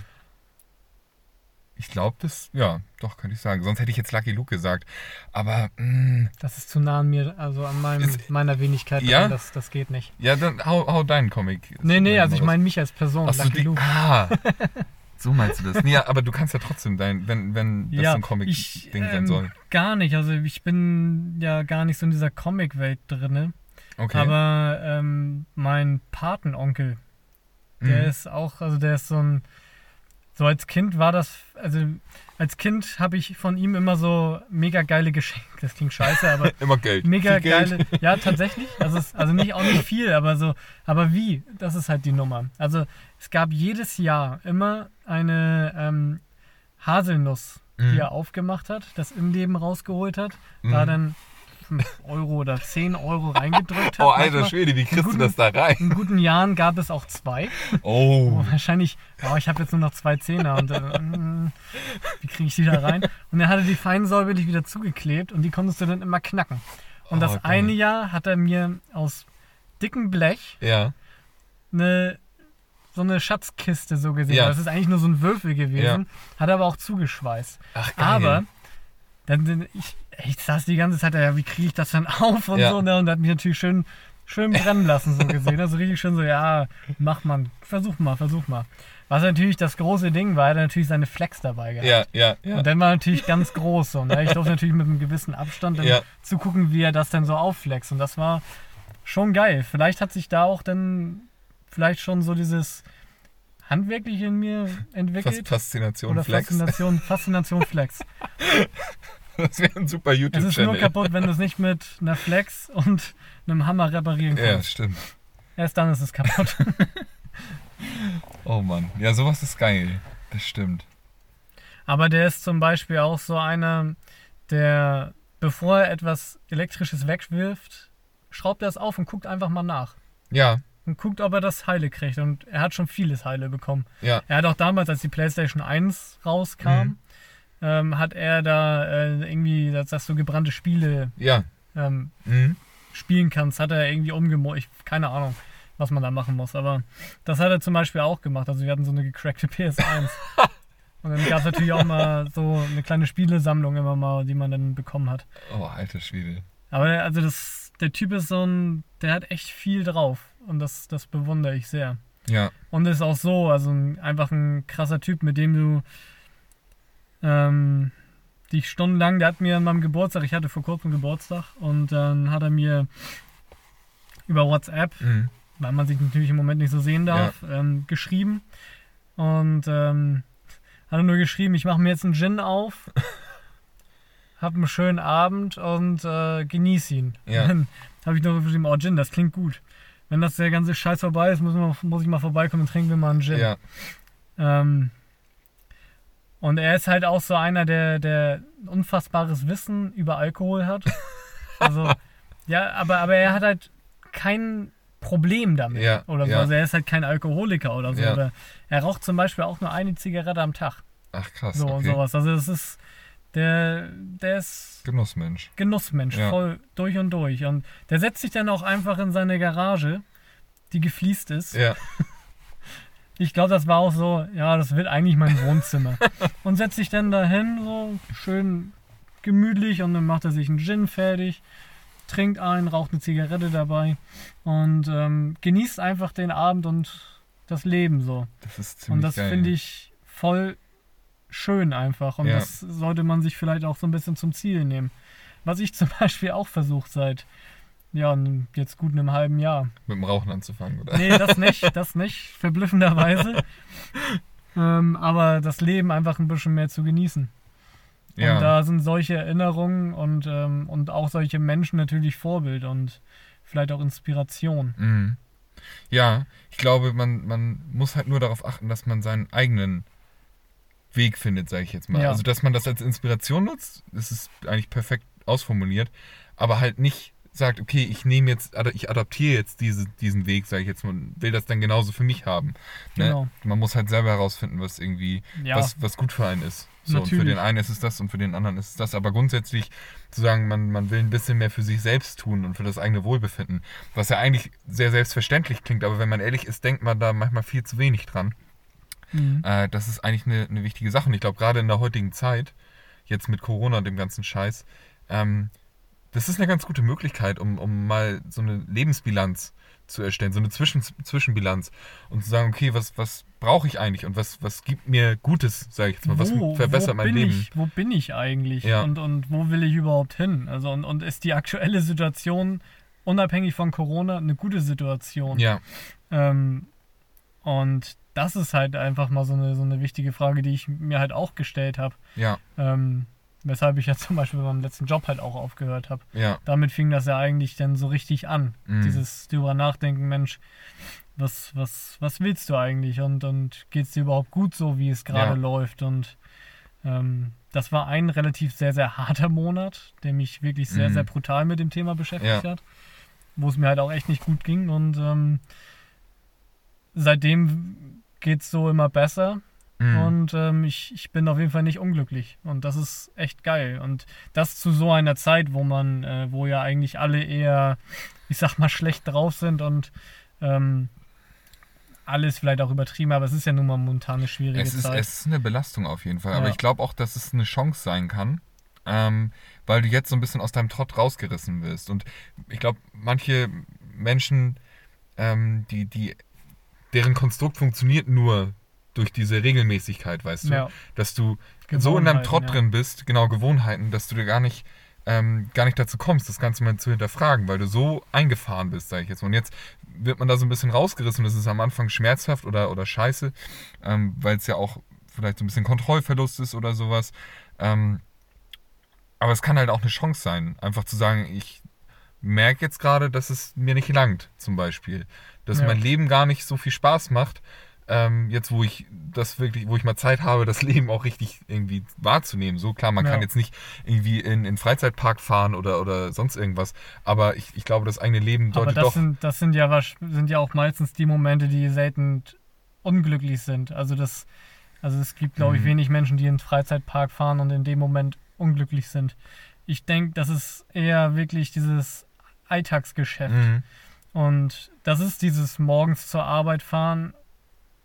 Ich glaube, das, ja, doch, könnte ich sagen. Sonst hätte ich jetzt Lucky Luke gesagt. Aber, mh, Das ist zu nah an mir, also an meinem, Ist- meiner Wenigkeit. Ja? dran, Das, das geht nicht. ja, dann hau, hau deinen Comic. Nee, nee, also ich meine mich als Person, Ach Lucky die, Luke. ah, so meinst du das. Nee, ja, aber du kannst ja trotzdem dein, wenn, wenn das so ein Comic-Ding sein ähm, soll. Gar nicht. Also ich bin ja gar nicht so in dieser Comic-Welt drinne. Okay. Aber ähm, mein Patenonkel, der Mhm. ist auch, also der ist so ein, so als Kind war das, also als Kind habe ich von ihm immer so mega geile Geschenke. Das klingt scheiße, aber Immer Geld. mega Viel Geld. geile. Ja, tatsächlich. Also, es, also nicht auch nicht viel, aber so. Aber wie? Das ist halt die Nummer. Also es gab jedes Jahr immer eine ähm, Haselnuss, die Mhm. er aufgemacht hat, das Innenleben rausgeholt hat, Mhm. da dann 5 Euro oder 10 Euro reingedrückt hat. Oh, alter. Schwede, wie kriegst du guten- das da rein? In guten Jahren gab es auch zwei. Oh. Oh, wahrscheinlich, oh, ich habe jetzt nur noch zwei Zehner und äh, wie kriege ich die da rein? Und er hatte die fein säuberlich wieder zugeklebt und die konntest du dann immer knacken. Und Oh, das geil. eine Jahr hat er mir aus dickem Blech Ja. eine, so eine Schatzkiste so gesehen. Ja. Das ist eigentlich nur so ein Würfel gewesen, hat er aber auch zugeschweißt. Ach, geil. Aber dann, dann ich, ich saß die ganze Zeit, da, ja, wie kriege ich das dann auf und Ja. so, ne? Und hat mich natürlich schön, schön brennen lassen, so gesehen. Also richtig schön so, ja, mach man, versuch mal, versuch mal. Was natürlich das große Ding war, er hat natürlich seine Flex dabei gehabt. Ja, ja, ja. Und dann war natürlich ganz groß so. Ne? Ich durfte natürlich mit einem gewissen Abstand dann Ja. zugucken, wie er das dann so aufflext. Und das war schon geil. Vielleicht hat sich da auch dann vielleicht schon so dieses Handwerkliche in mir entwickelt. Faszination oder Flex. Faszination, Faszination Flex. Das wäre ein super Es ist nur YouTube-Channel. kaputt, wenn du es nicht mit einer Flex und einem Hammer reparieren Ja, kannst. stimmt. Erst dann ist es kaputt. Oh Mann. Ja, sowas ist geil. Das stimmt. Aber der ist zum Beispiel auch so einer, der, bevor er etwas Elektrisches wegwirft, schraubt er es auf und guckt einfach mal nach. Ja, Und guckt, ob er das Heile kriegt. Und er hat schon vieles Heile bekommen. ja. Er hat auch damals, als die PlayStation 1 rauskam, Mhm. Ähm, hat er da äh, irgendwie, dass, dass du gebrannte Spiele Ja. ähm, Mhm. spielen kannst, hat er irgendwie umgemalt. Keine Ahnung, was man da machen muss. Aber das hat er zum Beispiel auch gemacht. Also wir hatten so eine gecrackte PS1. Und dann gab es natürlich auch mal so eine kleine Spielesammlung immer mal, die man dann bekommen hat. Oh, alter Schwede. Aber der, also das, der Typ ist so ein, der hat echt viel drauf. Und das, das bewundere ich sehr. Ja. Und ist auch so, also ein, einfach ein krasser Typ, mit dem du ähm, dich stundenlang, der hat mir an meinem Geburtstag, ich hatte vor kurzem Geburtstag, und dann hat er mir über WhatsApp, Mhm. weil man sich natürlich im Moment nicht so sehen darf, ähm, geschrieben. Und ähm, hat er nur geschrieben, ich mache mir jetzt einen Gin auf, hab einen schönen Abend und äh, genieß ihn. Ja. Dann habe ich noch geschrieben, oh Gin, das klingt gut. Wenn das der ganze Scheiß vorbei ist, muss, man, muss ich mal vorbeikommen und trinken wir mal einen Gin. Ja. Ähm, und er ist halt auch so einer, der, der unfassbares Wissen über Alkohol hat. Also, ja, aber, aber er hat halt kein Problem damit Ja, oder so. ja. Also er ist halt kein Alkoholiker oder so. Ja. Oder er raucht zum Beispiel auch nur eine Zigarette am Tag. Ach krass. So und okay. sowas. Also es ist, der, der ist Genussmensch. Genussmensch, voll durch und durch. Und der setzt sich dann auch einfach in seine Garage, die gefliest ist. Ja. Ich glaube, das war auch so, ja, das wird eigentlich mein Wohnzimmer. und setzt sich dann dahin, so schön gemütlich und dann macht er sich einen Gin fertig, trinkt einen, raucht eine Zigarette dabei und ähm, genießt einfach den Abend und das Leben so. Das ist Und ziemlich das geil. finde ich voll schön einfach. Und Ja. das sollte man sich vielleicht auch so ein bisschen zum Ziel nehmen. Was ich zum Beispiel auch versucht seit, ja, jetzt gut einem halben Jahr. Mit dem Rauchen anzufangen, oder? Nee, das nicht, das nicht, verblüffenderweise. ähm, aber das Leben einfach ein bisschen mehr zu genießen. Ja. Und da sind solche Erinnerungen und, ähm, und auch solche Menschen natürlich Vorbild und vielleicht auch Inspiration. Mhm. Ja, ich glaube, man, man muss halt nur darauf achten, dass man seinen eigenen Weg findet, sage ich jetzt mal. Ja. Also, dass man das als Inspiration nutzt, das ist eigentlich perfekt ausformuliert, aber halt nicht sagt, okay, ich nehme jetzt, ich adaptiere jetzt diese, diesen Weg, sage ich jetzt mal, und will das dann genauso für mich haben. Ne? Genau. Man muss halt selber herausfinden, was irgendwie, Ja. was, was gut für einen ist. So, und für den einen ist es das und für den anderen ist es das. Aber grundsätzlich zu sagen, man, man will ein bisschen mehr für sich selbst tun und für das eigene Wohlbefinden, was ja eigentlich sehr selbstverständlich klingt, aber wenn man ehrlich ist, denkt man da manchmal viel zu wenig dran. Mhm. Äh, das ist eigentlich eine, eine wichtige Sache. Und ich glaube, gerade in der heutigen Zeit, jetzt mit Corona und dem ganzen Scheiß, ähm, das ist eine ganz gute Möglichkeit, um, um mal so eine Lebensbilanz zu erstellen, so eine Zwischen Zwischenbilanz und zu sagen, okay, was, was brauche ich eigentlich und was, was gibt mir Gutes, sage ich jetzt mal, was verbessert wo mein Leben. Ich, wo bin ich eigentlich Ja. und, und wo will ich überhaupt hin? Also und, und ist die aktuelle Situation unabhängig von Corona eine gute Situation? Ja, Ähm, und das ist halt einfach mal so eine, so eine wichtige Frage, die ich mir halt auch gestellt habe. ja, Ähm, weshalb ich ja zum Beispiel beim letzten Job halt auch aufgehört habe. ja, Damit fing das ja eigentlich dann so richtig an. Mhm. Dieses drüber nachdenken, Mensch, was, was, was willst du eigentlich? Und, und geht es dir überhaupt gut so, wie es gerade Ja. läuft? Und ähm, das war ein relativ sehr, sehr harter Monat, der mich wirklich sehr, Mhm. sehr brutal mit dem Thema beschäftigt Ja. hat. Wo es mir halt auch echt nicht gut ging. Und ähm, seitdem geht es so immer besser. Mhm. Und ähm, ich, ich bin auf jeden Fall nicht unglücklich. Und das ist echt geil. Und das zu so einer Zeit, wo man, äh, wo ja eigentlich alle eher, ich sag mal, schlecht drauf sind und ähm, alles vielleicht auch übertrieben, aber es ist ja nun mal momentan eine schwierige Es ist, Zeit. es ist eine Belastung auf jeden Fall. Aber Ja. ich glaube auch, dass es eine Chance sein kann, ähm, weil du jetzt so ein bisschen aus deinem Trott rausgerissen wirst. Und ich glaube, manche Menschen, ähm, die, die, deren Konstrukt funktioniert nur durch diese Regelmäßigkeit, weißt du? ja, Dass du so in deinem Trott ja. drin bist, genau Gewohnheiten, dass du dir gar nicht, ähm, gar nicht dazu kommst, das Ganze mal zu hinterfragen, weil du so eingefahren bist, sage ich jetzt. Und jetzt wird man da so ein bisschen rausgerissen. Das ist am Anfang schmerzhaft oder, oder scheiße, ähm, weil es ja auch vielleicht so ein bisschen Kontrollverlust ist oder sowas. Ähm, aber es kann halt auch eine Chance sein, einfach zu sagen, ich merke jetzt gerade, dass es mir nicht langt, zum Beispiel. Dass Ja. mein Leben gar nicht so viel Spaß macht. Ähm, jetzt, wo ich das wirklich, wo ich mal Zeit habe, das Leben auch richtig irgendwie wahrzunehmen. So klar, man Ja. kann jetzt nicht irgendwie in in Freizeitpark fahren oder, oder sonst irgendwas. Aber ich, ich glaube, das eigene Leben aber sollte das doch. sind, das sind ja sind ja auch meistens die Momente, die selten unglücklich sind. Also das, also es gibt, glaube ich, Mhm. wenig Menschen, die in den Freizeitpark fahren und in dem Moment unglücklich sind. Ich denke, das ist eher wirklich dieses Alltagsgeschäft. Mhm. Und das ist dieses morgens zur Arbeit fahren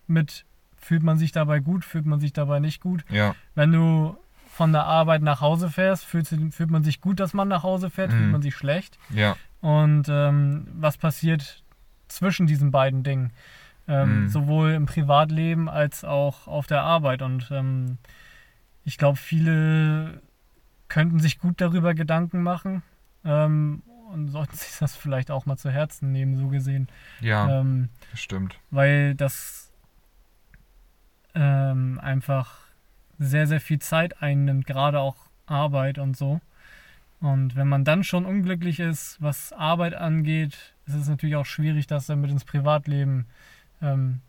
mit, fühlt man sich dabei gut, fühlt man sich dabei nicht gut. Ja, Wenn du von der Arbeit nach Hause fährst, fühlt, fühlt man sich gut, dass man nach Hause fährt, fühlt Mhm. man sich schlecht. ja, Und ähm, was passiert zwischen diesen beiden Dingen? Ähm, Mhm. Sowohl im Privatleben als auch auf der Arbeit. Und ähm, ich glaube, viele könnten sich gut darüber Gedanken machen ähm, und sollten sich das vielleicht auch mal zu Herzen nehmen, so gesehen. ja, Ähm, stimmt. weil das ähm, einfach sehr, sehr viel Zeit einnimmt, gerade auch Arbeit und so. Und wenn man dann schon unglücklich ist, was Arbeit angeht, ist es natürlich auch schwierig, das dann mit ins Privatleben ähm,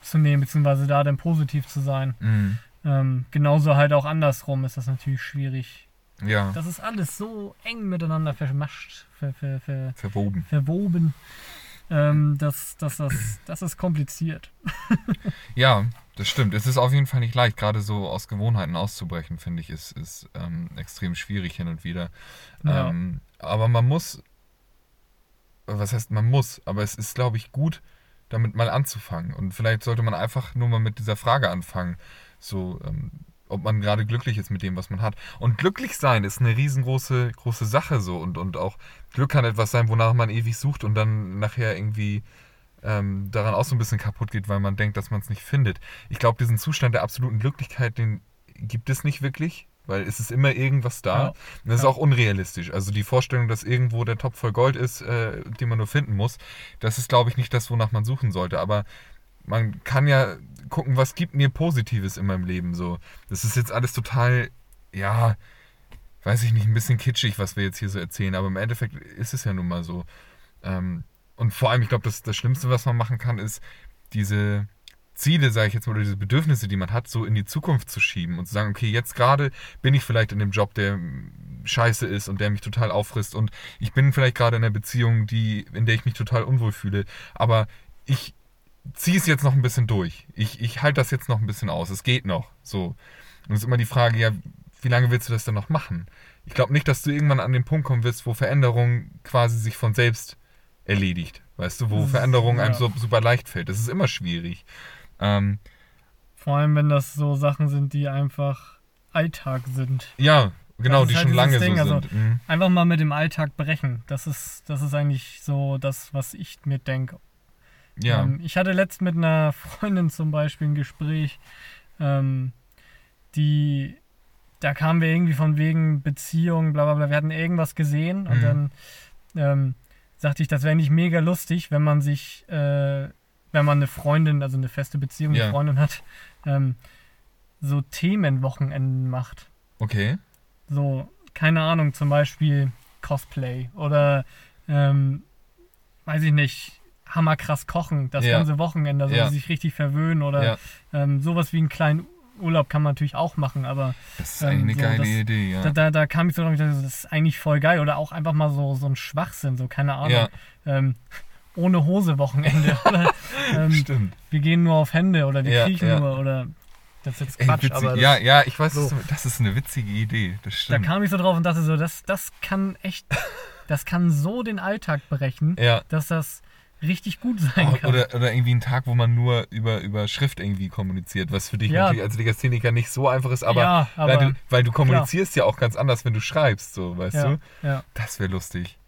zu nehmen, beziehungsweise da dann positiv zu sein. Mhm. Ähm, genauso halt auch andersrum ist das natürlich schwierig. Ja, Das ist alles so eng miteinander vermascht, ver, ver, ver, verwoben. verwoben, ähm, dass, dass das, das ist kompliziert. Ja, das stimmt. Es ist auf jeden Fall nicht leicht, gerade so aus Gewohnheiten auszubrechen, finde ich, ist, ist ähm, extrem schwierig hin und wieder. Ja. Ähm, aber man muss, was heißt man muss, aber es ist, glaube ich, gut, damit mal anzufangen. Und vielleicht sollte man einfach nur mal mit dieser Frage anfangen, so, ähm, ob man gerade glücklich ist mit dem, was man hat. Und glücklich sein ist eine riesengroße große Sache so. Und, und auch Glück kann etwas sein, wonach man ewig sucht und dann nachher irgendwie ähm, daran auch so ein bisschen kaputt geht, weil man denkt, dass man es nicht findet. Ich glaube, diesen Zustand der absoluten Glücklichkeit, den gibt es nicht wirklich, weil es ist immer irgendwas da. Ja. Und das ist Ja. auch unrealistisch. Also die Vorstellung, dass irgendwo der Topf voll Gold ist, äh, den man nur finden muss, das ist, glaube ich, nicht das, wonach man suchen sollte. Aber man kann ja gucken, was gibt mir Positives in meinem Leben. So, das ist jetzt alles total, ja, weiß ich nicht, ein bisschen kitschig, was wir jetzt hier so erzählen. Aber im Endeffekt ist es ja nun mal so. Ähm, und vor allem, ich glaube, das, das Schlimmste, was man machen kann, ist diese Ziele, sage ich jetzt mal, oder diese Bedürfnisse, die man hat, so in die Zukunft zu schieben und zu sagen, okay, jetzt gerade bin ich vielleicht in dem Job, der scheiße ist und der mich total auffrisst und ich bin vielleicht gerade in einer Beziehung, die, in der ich mich total unwohl fühle, aber ich ziehe es jetzt noch ein bisschen durch. Ich, ich halte das jetzt noch ein bisschen aus. Es geht noch. So. Und es ist immer die Frage, ja, wie lange willst du das denn noch machen? Ich glaube nicht, dass du irgendwann an den Punkt kommen wirst, wo Veränderung quasi sich von selbst erledigt. Weißt du, wo Veränderung einem Ja. so super leicht fällt. Das ist immer schwierig. Ähm, Vor allem, wenn das so Sachen sind, die einfach Alltag sind. ja, genau, Das die halt schon lange Ding, so also- sind. Mhm. Einfach mal mit dem Alltag brechen. Das ist, das ist eigentlich so das, was ich mir denke. Ja, Ähm, ich hatte letzt mit einer Freundin zum Beispiel ein Gespräch, ähm, die, da kamen wir irgendwie von wegen Beziehung, bla bla bla. Wir hatten irgendwas gesehen und Mhm. dann ähm, sagte ich, das wäre nicht mega lustig, wenn man sich, äh, wenn man eine Freundin, also eine feste Beziehung, eine Ja. Freundin hat, ähm, so Themenwochenenden macht. okay. So, keine Ahnung, zum Beispiel Cosplay oder, ähm, weiß ich nicht, hammerkrass kochen, das Ja. ganze Wochenende, also Ja. sich richtig verwöhnen oder Ja. ähm, sowas wie einen kleinen Urlaub kann man natürlich auch machen, aber Das ist ähm, eigentlich so, eine geile das- Idee, ja. da, da, da kam ich so drauf, das ist eigentlich voll geil oder auch einfach mal so, so ein Schwachsinn, so keine Ahnung, ähm, ohne Hose Wochenende oder ähm, Stimmt. wir gehen nur auf Hände oder wir kriechen nur oder das ist jetzt Ey, Quatsch, witzig. aber das, ja, ja, ich weiß, so. das ist eine witzige Idee. Das Da stimmt. kam ich so drauf und dachte so, das, das kann echt, das kann so den Alltag brechen, ja. dass das richtig gut sein kann. oder, oder irgendwie ein Tag, wo man nur über, über Schrift irgendwie kommuniziert, was für dich Ja. natürlich als Legastheniker nicht so einfach ist, aber, ja, aber weil, du, weil du kommunizierst ja auch ganz anders, wenn du schreibst, so, weißt ja, du? ja, Das wäre lustig.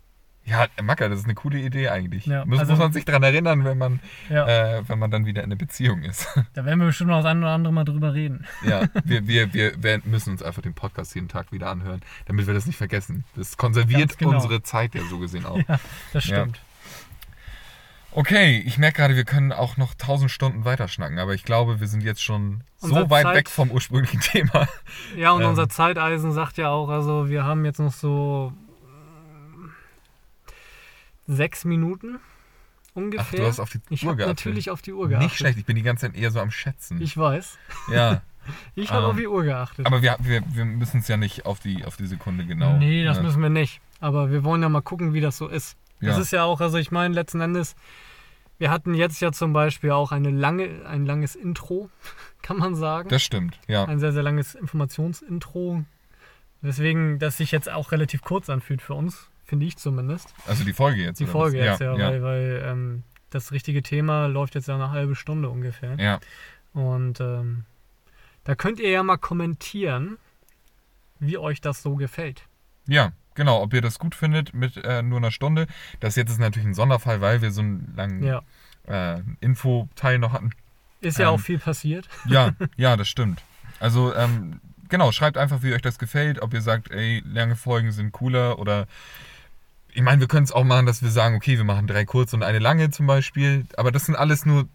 Ja, Macker, das ist eine coole Idee eigentlich. Muss, also- muss man sich dran erinnern, wenn man, äh, wenn man dann wieder in eine Beziehung ist. da werden wir bestimmt noch das eine oder andere Mal drüber reden. ja, wir, wir, wir, wir müssen uns einfach den Podcast jeden Tag wieder anhören, damit wir das nicht vergessen. Das konserviert genau. unsere Zeit ja so gesehen auch. Ja, das stimmt. Okay, ich merke gerade, wir können auch noch tausend Stunden weiterschnacken, aber ich glaube, wir sind jetzt schon Unser so weit Zeit- weg vom ursprünglichen Thema. Ja, und Ähm. unser Zeiteisen sagt ja auch, also wir haben jetzt noch so mm, sechs Minuten Ach, ungefähr. du hast auf die ich Uhr geachtet. natürlich auf die Uhr geachtet. Nicht schlecht, ich bin die ganze Zeit eher so am Schätzen. Ich weiß. ja, Ich habe Ähm, auf die Uhr geachtet. aber wir, wir, wir müssen es ja nicht auf die, auf die Sekunde genau. Nee, das ne? müssen wir nicht. Aber wir wollen ja mal gucken, wie das so ist. Das Ja. ist ja auch, also ich meine, letzten Endes, wir hatten jetzt ja zum Beispiel auch eine lange, ein langes Intro, kann man sagen. Das stimmt, ja. ein sehr, sehr langes Informationsintro. Weswegen das sich jetzt auch relativ kurz anfühlt für uns, finde ich zumindest. Also die Folge jetzt. Die Folge was? jetzt, ja, ja. weil, weil ähm, das richtige Thema läuft jetzt ja eine halbe Stunde ungefähr. Ja, Und ähm, da könnt ihr ja mal kommentieren, wie euch das so gefällt. ja, genau. Ob ihr das gut findet mit äh, nur einer Stunde. Das jetzt ist natürlich ein Sonderfall, weil wir so einen langen Ja. äh, Infoteil noch hatten. Ist ja Ähm, auch viel passiert. Ja, ja, das stimmt. Also, ähm, genau, schreibt einfach, wie euch das gefällt, ob ihr sagt, ey, lange Folgen sind cooler oder ich meine, wir können es auch machen, dass wir sagen, okay, wir machen drei kurze und eine lange zum Beispiel, aber das sind alles nur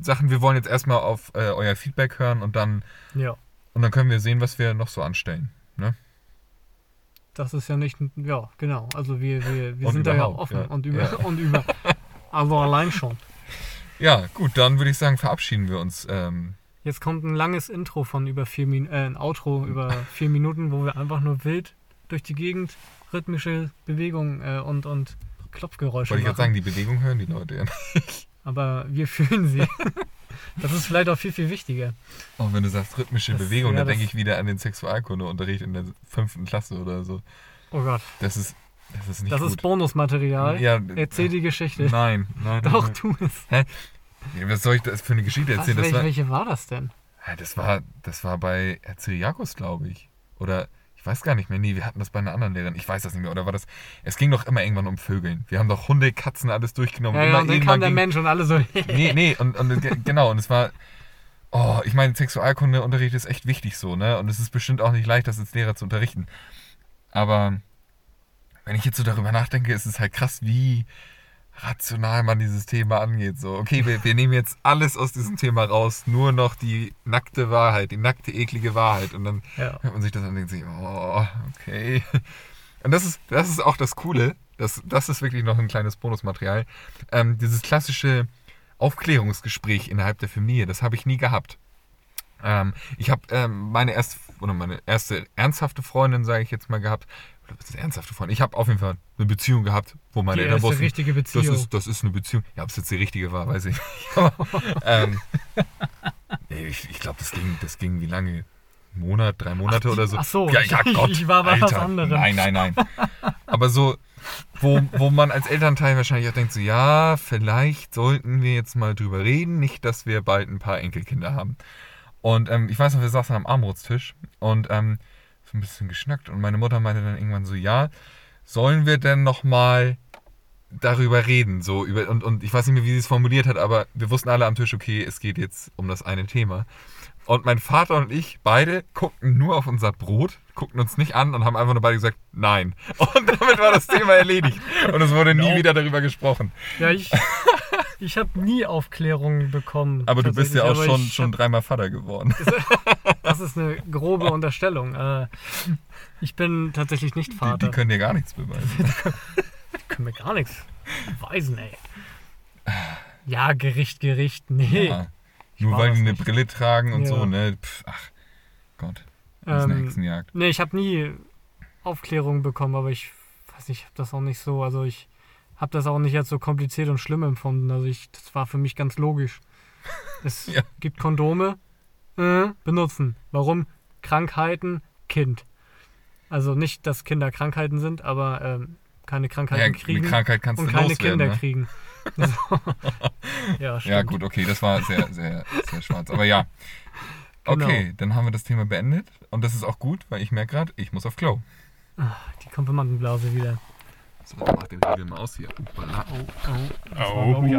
Sachen, wir wollen jetzt erstmal auf äh, euer Feedback hören und dann, Ja. und dann können wir sehen, was wir noch so anstellen. Ne? Das ist ja nicht, ja, genau. Also wir, wir, wir Und sind da ja offen ja. und über Ja. und über. Also allein schon. Ja, gut, dann würde ich sagen, verabschieden wir uns. Ähm, Jetzt kommt ein langes Intro von über vier Minuten, äh, ein Outro über vier Minuten, wo wir einfach nur wild durch die Gegend rhythmische Bewegungen äh, und, und Klopfgeräusche wollte ich jetzt sagen, die Bewegung hören die Leute ja. Aber wir fühlen sie. das ist vielleicht auch viel, viel wichtiger. Auch wenn du sagst rhythmische Das- Bewegung, ja, dann das- denke ich wieder an den Sexualkundeunterricht in der fünften Klasse oder so. Oh Gott, Das ist, das ist nicht das gut. ist Bonusmaterial. Ja, Erzähl die Geschichte. Nein, nein. Doch, nein. tu es. Ja, Was soll ich das für eine Geschichte Was, erzählen? Das welche, war, welche war das denn? Das war, das war bei Herr Cyriakos, glaube ich. Oder ich weiß gar nicht mehr. Nee, wir hatten das bei einer anderen Lehrerin. Ich weiß das nicht mehr. Oder war das. Es ging doch immer irgendwann um Vögeln. Wir haben doch Hunde, Katzen, alles durchgenommen. Ja, ja, und dann kam der ging- Mensch und alle so. Nee, nee, und, und ge- genau, und es war. Oh, ich meine, Sexualkundeunterricht ist echt wichtig so, ne? Und es ist bestimmt auch nicht leicht, das als Lehrer zu unterrichten. Aber wenn ich jetzt so darüber nachdenke, ist es halt krass, wie rational man dieses Thema angeht. So, okay, wir, wir nehmen jetzt alles aus diesem Thema raus, nur noch die nackte Wahrheit, die nackte, eklige Wahrheit. Und dann Ja. hört man sich das an und denkt sich, oh, okay. Und das ist, das ist auch das Coole. Das, das ist wirklich noch ein kleines Bonusmaterial. Ähm, dieses klassische Aufklärungsgespräch innerhalb der Familie. Das habe ich nie gehabt. Ähm, ich habe ähm, meine erste oder meine erste ernsthafte Freundin, sage ich jetzt mal, gehabt. Oder ist ernsthafte Freundin? Ich habe auf jeden Fall eine Beziehung gehabt, wo meine Die Eltern wussten, richtige Beziehung. das ist, das ist eine Beziehung. Ja, ob es jetzt die richtige war, weiß ich nicht. Ähm, nee, ich ich glaube, das ging, das ging wie lange? Ein Monat, drei Monate oder so. ach so, ja, ja, ich- Gott, ich war bei was Alter. anderem. Nein, nein, nein. Aber so, wo, wo man als Elternteil wahrscheinlich auch denkt, so, ja, vielleicht sollten wir jetzt mal drüber reden, nicht, dass wir bald ein paar Enkelkinder haben. Und ähm, ich weiß noch, wir saßen am Armutstisch und ähm, ein bisschen geschnackt und meine Mutter meinte dann irgendwann so, ja, sollen wir denn noch mal darüber reden, so über und, und ich weiß nicht mehr, wie sie es formuliert hat, aber wir wussten alle am Tisch, okay, es geht jetzt um das eine Thema. Und mein Vater und ich beide guckten nur auf unser Brot, guckten uns nicht an und haben einfach nur beide gesagt, nein. Und damit war das Thema erledigt. Und es wurde nie No. wieder darüber gesprochen. Ja, ich, ich habe nie Aufklärung bekommen. Aber du bist ja auch schon, schon dreimal Vater geworden. Das ist eine grobe Unterstellung. Äh, ich bin tatsächlich nicht Die, Vater. die können dir gar nichts beweisen. können mir gar nichts beweisen, ey. Ja, Gericht, Gericht, nee. Ja. Nur weil die eine nicht. Brille tragen und Ja. so, ne? Pff, ach Gott. Das ist eine Ähm, Hexenjagd. Nee, ich habe nie Aufklärung bekommen, aber ich weiß nicht, ich habe das auch nicht so, also ich habe das auch nicht als so kompliziert und schlimm empfunden. Also ich, das war für mich ganz logisch. Es Ja. gibt Kondome, äh, benutzen. Warum? Krankheiten, Kind. Also nicht, dass Kinder Krankheiten sind, aber ähm, keine Ja, Krankheiten eine kriegen Krankheit kannst und du keine loswerden, Kinder ne? kriegen. So. ja, stimmt. Ja, gut, okay, das war sehr, sehr, sehr schwarz. Aber ja. Genau. Okay, dann haben wir das Thema beendet. Und das ist auch gut, weil ich merke gerade, ich muss auf Klo. Die Konfirmandenblase wieder. So, mach den Riegel mal aus hier. Oh, oh. Das Au. war irgendwie